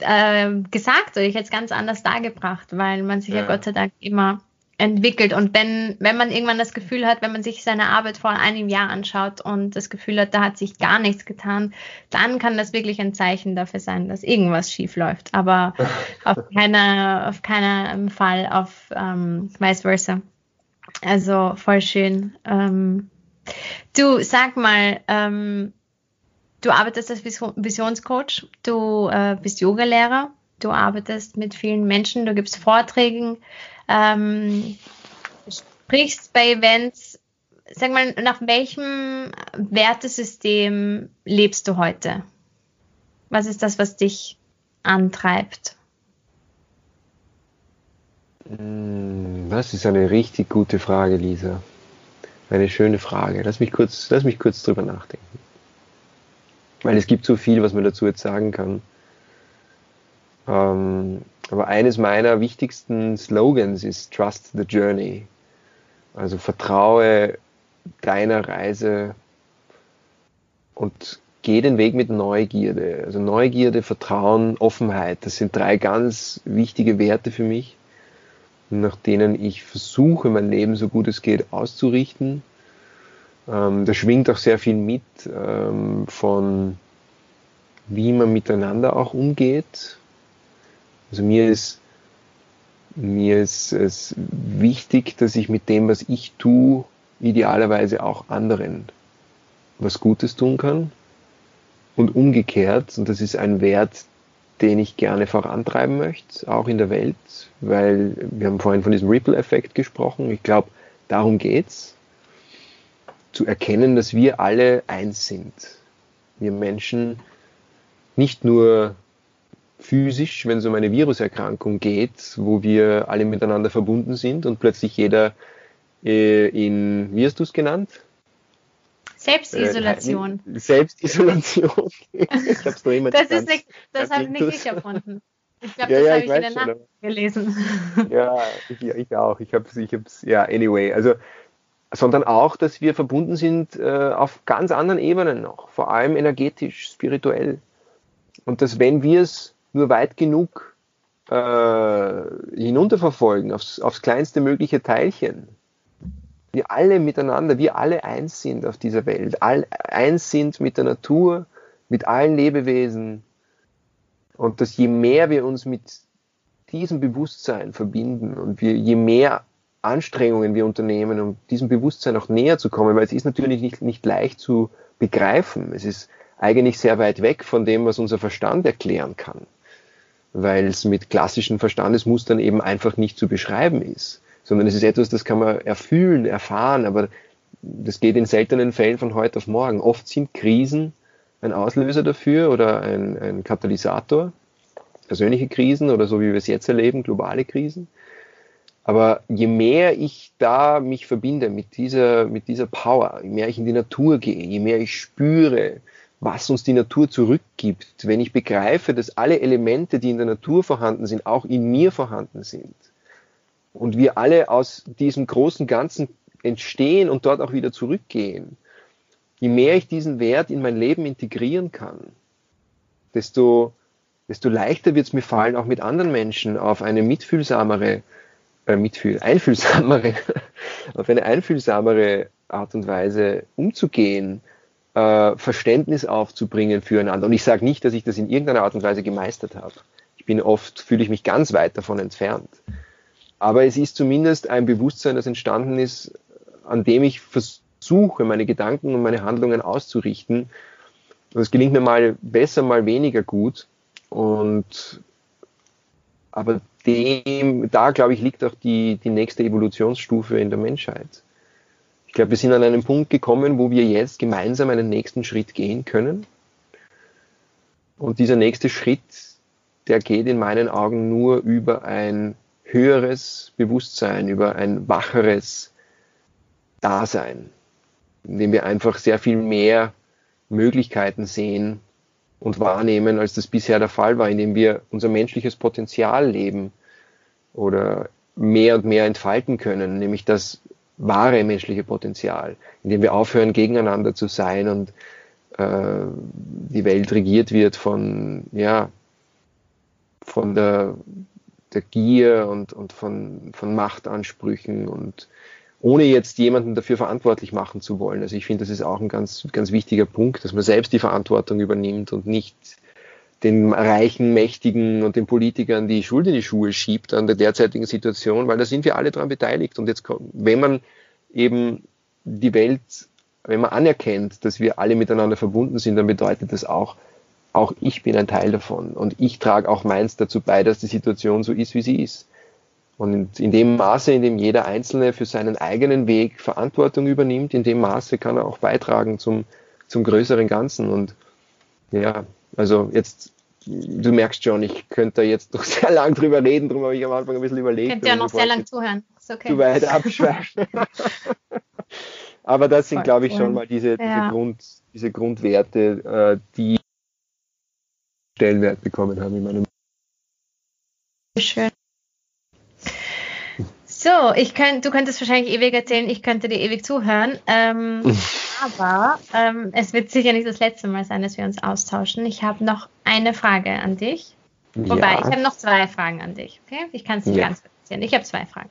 äh, gesagt oder ich hätte es ganz anders dargebracht, weil man sich ja. ja Gott sei Dank immer entwickelt. Und wenn, wenn man irgendwann das Gefühl hat, wenn man sich seine Arbeit vor einem Jahr anschaut und das Gefühl hat, da hat sich gar nichts getan, dann kann das wirklich ein Zeichen dafür sein, dass irgendwas schief läuft. Aber auf keiner, auf keinen Fall auf ähm, vice versa. Also voll schön. Ähm, du, sag mal, ähm, Du arbeitest als Visionscoach, du äh, bist Yogalehrer, Du arbeitest mit vielen Menschen, du gibst Vorträge, ähm, sprichst bei Events. Sag mal, nach welchem Wertesystem lebst du heute? Was ist das, was dich antreibt? Hm, das ist eine richtig gute Frage, Lisa. Eine schöne Frage. Lass mich kurz, lass mich kurz drüber nachdenken. Weil es gibt so viel, was man dazu jetzt sagen kann. Ähm, aber eines meiner wichtigsten Slogans ist Trust the Journey. Also vertraue deiner Reise und geh den Weg mit Neugierde. Also Neugierde, Vertrauen, Offenheit, das sind drei ganz wichtige Werte für mich, nach denen ich versuche, mein Leben so gut es geht auszurichten. Ähm, da schwingt auch sehr viel mit ähm, von, wie man miteinander auch umgeht. Also mir ist mir ist es wichtig, dass ich mit dem, was ich tue, idealerweise auch anderen was Gutes tun kann. Und umgekehrt, und das ist ein Wert, den ich gerne vorantreiben möchte, auch in der Welt, weil wir haben vorhin von diesem Ripple-Effekt gesprochen. Ich glaube, darum geht's, zu erkennen, dass wir alle eins sind. Wir Menschen nicht nur physisch, wenn es um eine Viruserkrankung geht, wo wir alle miteinander verbunden sind und plötzlich jeder äh, in, wie hast du es genannt? Selbstisolation. Äh, Selbstisolation. ich hab's noch immer das ist nicht, das habe nicht ich erfunden. Ich glaube, ja, das ja, habe ich, ich in der Nacht gelesen. Ja, ich, ich auch. Ich habe ich hab's, ja, anyway. Also, sondern auch, dass wir verbunden sind äh, auf ganz anderen Ebenen noch, vor allem energetisch, spirituell. Und dass wenn wir es nur weit genug äh, hinunterverfolgen, aufs, aufs kleinste mögliche Teilchen, wir alle miteinander, wir alle eins sind auf dieser Welt, all, eins sind mit der Natur, mit allen Lebewesen. Und dass je mehr wir uns mit diesem Bewusstsein verbinden und wir, je mehr Anstrengungen wir unternehmen, um diesem Bewusstsein auch näher zu kommen, weil es ist natürlich nicht, nicht leicht zu begreifen. Es ist eigentlich sehr weit weg von dem, was unser Verstand erklären kann, weil es mit klassischen Verstandesmustern eben einfach nicht zu beschreiben ist sondern es ist etwas, das kann man erfühlen, erfahren, aber das geht in seltenen Fällen von heute auf morgen. Oft sind Krisen ein Auslöser dafür oder ein, ein Katalysator, persönliche Krisen oder so wie wir es jetzt erleben, globale Krisen. Aber je mehr ich da mich verbinde mit dieser, mit dieser Power, je mehr ich in die Natur gehe, je mehr ich spüre, was uns die Natur zurückgibt, wenn ich begreife, dass alle Elemente, die in der Natur vorhanden sind, auch in mir vorhanden sind, und wir alle aus diesem großen Ganzen entstehen und dort auch wieder zurückgehen, je mehr ich diesen Wert in mein Leben integrieren kann, desto, desto leichter wird es mir fallen, auch mit anderen Menschen auf eine mitfühlsamere, äh, mitfühl, einfühlsamere, auf eine einfühlsamere Art und Weise umzugehen, äh, Verständnis aufzubringen füreinander. Und ich sage nicht, dass ich das in irgendeiner Art und Weise gemeistert habe. Ich bin oft, fühle ich mich ganz weit davon entfernt. Aber es ist zumindest ein Bewusstsein, das entstanden ist, an dem ich versuche, meine Gedanken und meine Handlungen auszurichten. Es gelingt mir mal besser, mal weniger gut. Und aber dem, da glaube ich, liegt auch die, die nächste Evolutionsstufe in der Menschheit. Ich glaube, wir sind an einen Punkt gekommen, wo wir jetzt gemeinsam einen nächsten Schritt gehen können. Und dieser nächste Schritt, der geht in meinen Augen nur über ein höheres Bewusstsein, über ein wacheres Dasein, in dem wir einfach sehr viel mehr Möglichkeiten sehen und wahrnehmen, als das bisher der Fall war, indem wir unser menschliches Potenzial leben oder mehr und mehr entfalten können, nämlich das wahre menschliche Potenzial, indem wir aufhören, gegeneinander zu sein und äh, die Welt regiert wird von, ja, von der der Gier und, und von, von Machtansprüchen und ohne jetzt jemanden dafür verantwortlich machen zu wollen. Also ich finde, das ist auch ein ganz, ganz wichtiger Punkt, dass man selbst die Verantwortung übernimmt und nicht den reichen, mächtigen und den Politikern die Schuld in die Schuhe schiebt an der derzeitigen Situation, weil da sind wir alle dran beteiligt. Und jetzt, wenn man eben die Welt, wenn man anerkennt, dass wir alle miteinander verbunden sind, dann bedeutet das auch, auch ich bin ein Teil davon und ich trage auch meins dazu bei, dass die Situation so ist, wie sie ist. Und in dem Maße, in dem jeder Einzelne für seinen eigenen Weg Verantwortung übernimmt, in dem Maße kann er auch beitragen zum, zum größeren Ganzen. Und ja, also jetzt, du merkst schon, ich könnte da jetzt noch sehr lang drüber reden, darum habe ich am Anfang ein bisschen überlegt. Könnt ihr noch sehr lang zuhören. Ist okay. Zu weit abschweifen. Aber das sind, glaube ich, schon mal diese, diese, ja. Grund, diese Grundwerte, äh, die Stellenwert bekommen haben in meinem. Schön. So, ich könnt, du könntest wahrscheinlich ewig erzählen, ich könnte dir ewig zuhören. Ähm, aber ähm, es wird sicher nicht das letzte Mal sein, dass wir uns austauschen. Ich habe noch eine Frage an dich. Wobei, ja. ich habe noch zwei Fragen an dich. Okay? Ich kann es nicht ja. ganz erzählen. Ich habe zwei Fragen.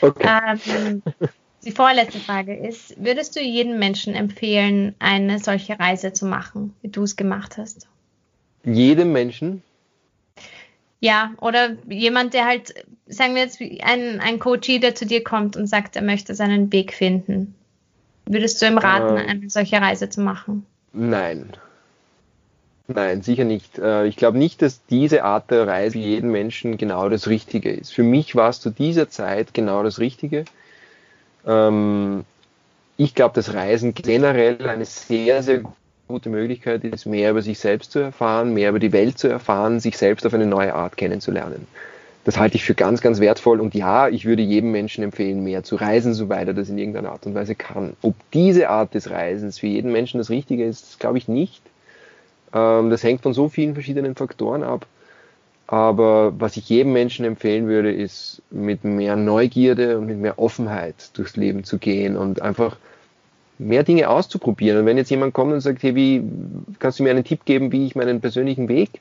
Okay. Ähm, die vorletzte Frage ist, würdest du jedem Menschen empfehlen, eine solche Reise zu machen, wie du es gemacht hast? Jedem Menschen? Ja, oder jemand, der halt, sagen wir jetzt, ein, ein Coachie, der zu dir kommt und sagt, er möchte seinen Weg finden. Würdest du ihm raten, äh, eine solche Reise zu machen? Nein. Nein, sicher nicht. Äh, ich glaube nicht, dass diese Art der Reise für jeden Menschen genau das Richtige ist. Für mich war es zu dieser Zeit genau das Richtige. Ähm, ich glaube, dass Reisen generell eine sehr, sehr gute Möglichkeit ist, mehr über sich selbst zu erfahren, mehr über die Welt zu erfahren, sich selbst auf eine neue Art kennenzulernen. Das halte ich für ganz, ganz wertvoll. Und ja, ich würde jedem Menschen empfehlen, mehr zu reisen, soweit er das in irgendeiner Art und Weise kann. Ob diese Art des Reisens für jeden Menschen das Richtige ist, glaube ich nicht. Ähm, das hängt von so vielen verschiedenen Faktoren ab. Aber was ich jedem Menschen empfehlen würde, ist mit mehr Neugierde und mit mehr Offenheit durchs Leben zu gehen und einfach mehr Dinge auszuprobieren. Und wenn jetzt jemand kommt und sagt, hey, wie kannst du mir einen Tipp geben, wie ich meinen persönlichen Weg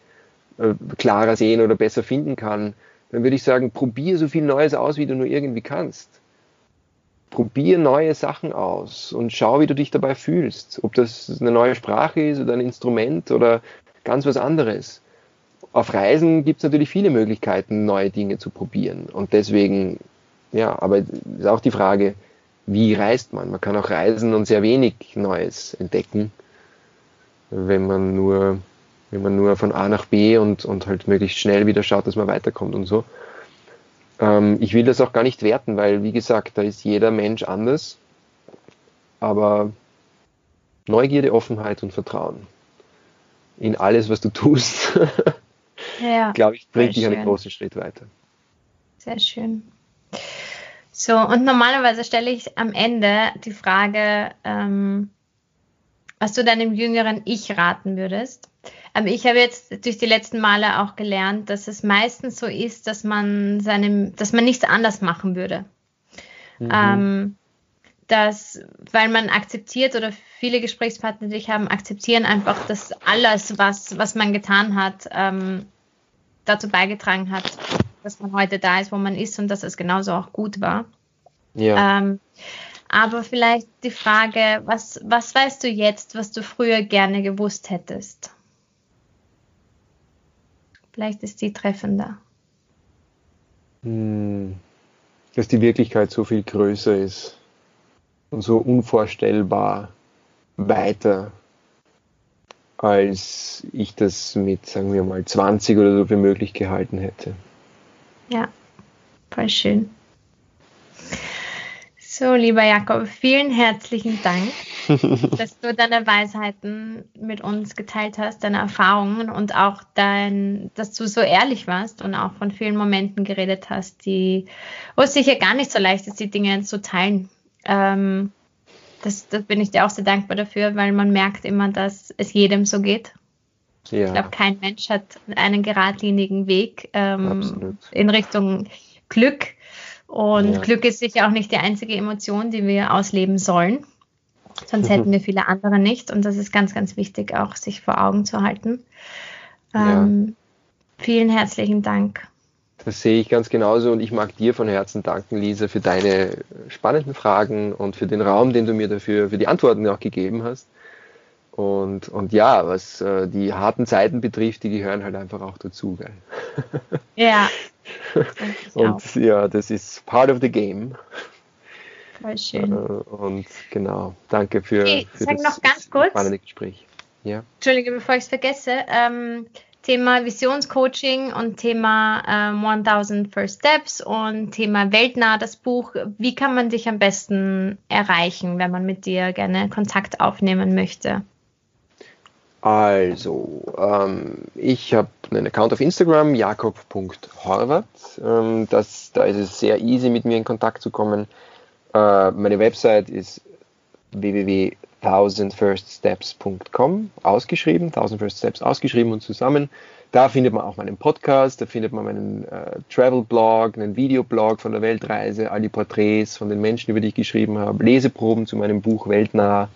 äh, klarer sehen oder besser finden kann, dann würde ich sagen, probier so viel Neues aus, wie du nur irgendwie kannst. Probier neue Sachen aus und schau, wie du dich dabei fühlst. Ob das eine neue Sprache ist oder ein Instrument oder ganz was anderes. Auf Reisen gibt es natürlich viele Möglichkeiten, neue Dinge zu probieren. Und deswegen, ja, aber ist auch die Frage, wie reist man? Man kann auch reisen und sehr wenig Neues entdecken, wenn man nur, wenn man nur von A nach B und, und halt möglichst schnell wieder schaut, dass man weiterkommt und so. Ähm, ich will das auch gar nicht werten, weil, wie gesagt, da ist jeder Mensch anders. Aber Neugierde, Offenheit und Vertrauen in alles, was du tust, ja, glaube ich, bringt dich einen großen Schritt weiter. Sehr schön. So, und normalerweise stelle ich am Ende die Frage, ähm, was du deinem jüngeren Ich raten würdest. Aber ich habe jetzt durch die letzten Male auch gelernt, dass es meistens so ist, dass man seinem, dass man nichts anders machen würde. Mhm. Ähm, dass, weil man akzeptiert oder viele Gesprächspartner, die ich habe, akzeptieren einfach, dass alles, was, was man getan hat, ähm, dazu beigetragen hat, dass man heute da ist, wo man ist und dass es genauso auch gut war. Ja. Ähm, aber vielleicht die Frage, was, was weißt du jetzt, was du früher gerne gewusst hättest? Vielleicht ist die treffender. Hm, dass die Wirklichkeit so viel größer ist und so unvorstellbar weiter, als ich das mit, sagen wir mal, 20 oder so für möglich gehalten hätte. Ja, voll schön. So, lieber Jakob, vielen herzlichen Dank, dass du deine Weisheiten mit uns geteilt hast, deine Erfahrungen und auch dein, dass du so ehrlich warst und auch von vielen Momenten geredet hast, die, wo es sicher gar nicht so leicht ist, die Dinge zu teilen. Ähm, das, das bin ich dir auch sehr dankbar dafür, weil man merkt immer, dass es jedem so geht. Ja. Ich glaube, kein Mensch hat einen geradlinigen Weg ähm, in Richtung Glück. Und ja. Glück ist sicher auch nicht die einzige Emotion, die wir ausleben sollen. Sonst hätten wir viele andere nicht. Und das ist ganz, ganz wichtig, auch sich vor Augen zu halten. Ähm, ja. Vielen herzlichen Dank. Das sehe ich ganz genauso und ich mag dir von Herzen danken, Lisa, für deine spannenden Fragen und für den Raum, den du mir dafür, für die Antworten auch gegeben hast. Und, und ja, was äh, die harten Zeiten betrifft, die gehören halt einfach auch dazu. Gell? Ja. und auch. ja, das ist part of the game. Voll schön. Äh, und genau, danke für, okay, für das noch ganz kurz, spannende Gespräch. ja. Entschuldige, bevor ich es vergesse, ähm, Thema Visionscoaching und Thema ähm, 1000 First Steps und Thema Weltnah, das Buch. Wie kann man dich am besten erreichen, wenn man mit dir gerne Kontakt aufnehmen möchte? Also, ähm, ich habe einen Account auf Instagram, jakob.horvath. Ähm, da ist es sehr easy, mit mir in Kontakt zu kommen. Äh, meine Website ist www.thousandfirststeps.com, ausgeschrieben, 1000 First Steps ausgeschrieben und zusammen. Da findet man auch meinen Podcast, da findet man meinen äh, Travel-Blog, einen Videoblog von der Weltreise, all die Porträts von den Menschen, über die ich geschrieben habe, Leseproben zu meinem Buch Weltnah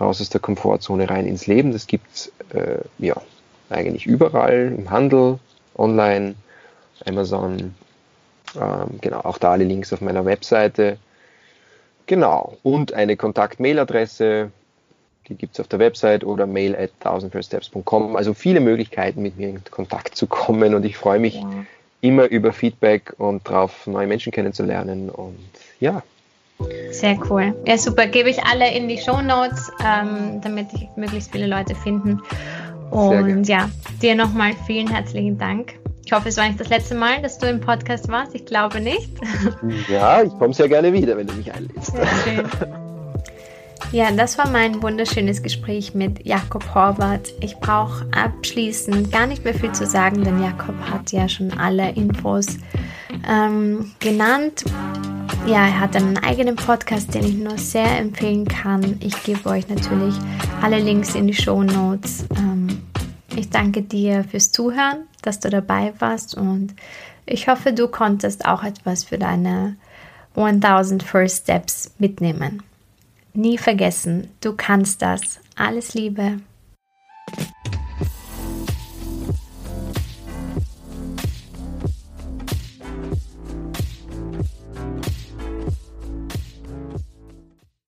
raus aus der Komfortzone rein ins Leben. Das gibt es äh, ja, eigentlich überall im Handel, online, Amazon. Ähm, genau, auch da alle Links auf meiner Webseite. Genau, und eine Kontakt-Mail-Adresse, die gibt es auf der Website oder mail at 1000firststeps.com. Also viele Möglichkeiten, mit mir in Kontakt zu kommen und ich freue mich ja. immer über Feedback und darauf, neue Menschen kennenzulernen. Und ja, sehr cool. Ja, super. Gebe ich alle in die Show Notes, ähm, damit ich möglichst viele Leute finden. Und ja, dir nochmal vielen herzlichen Dank. Ich hoffe, es war nicht das letzte Mal, dass du im Podcast warst. Ich glaube nicht. Ja, ich komme sehr gerne wieder, wenn du mich einlädst. Ja, das war mein wunderschönes Gespräch mit Jakob Horvath. Ich brauche abschließend gar nicht mehr viel zu sagen, denn Jakob hat ja schon alle Infos ähm, genannt. Ja, er hat einen eigenen Podcast, den ich nur sehr empfehlen kann. Ich gebe euch natürlich alle Links in die Show Notes. Ähm, ich danke dir fürs Zuhören, dass du dabei warst und ich hoffe, du konntest auch etwas für deine 1000 First Steps mitnehmen. Nie vergessen, du kannst das. Alles Liebe.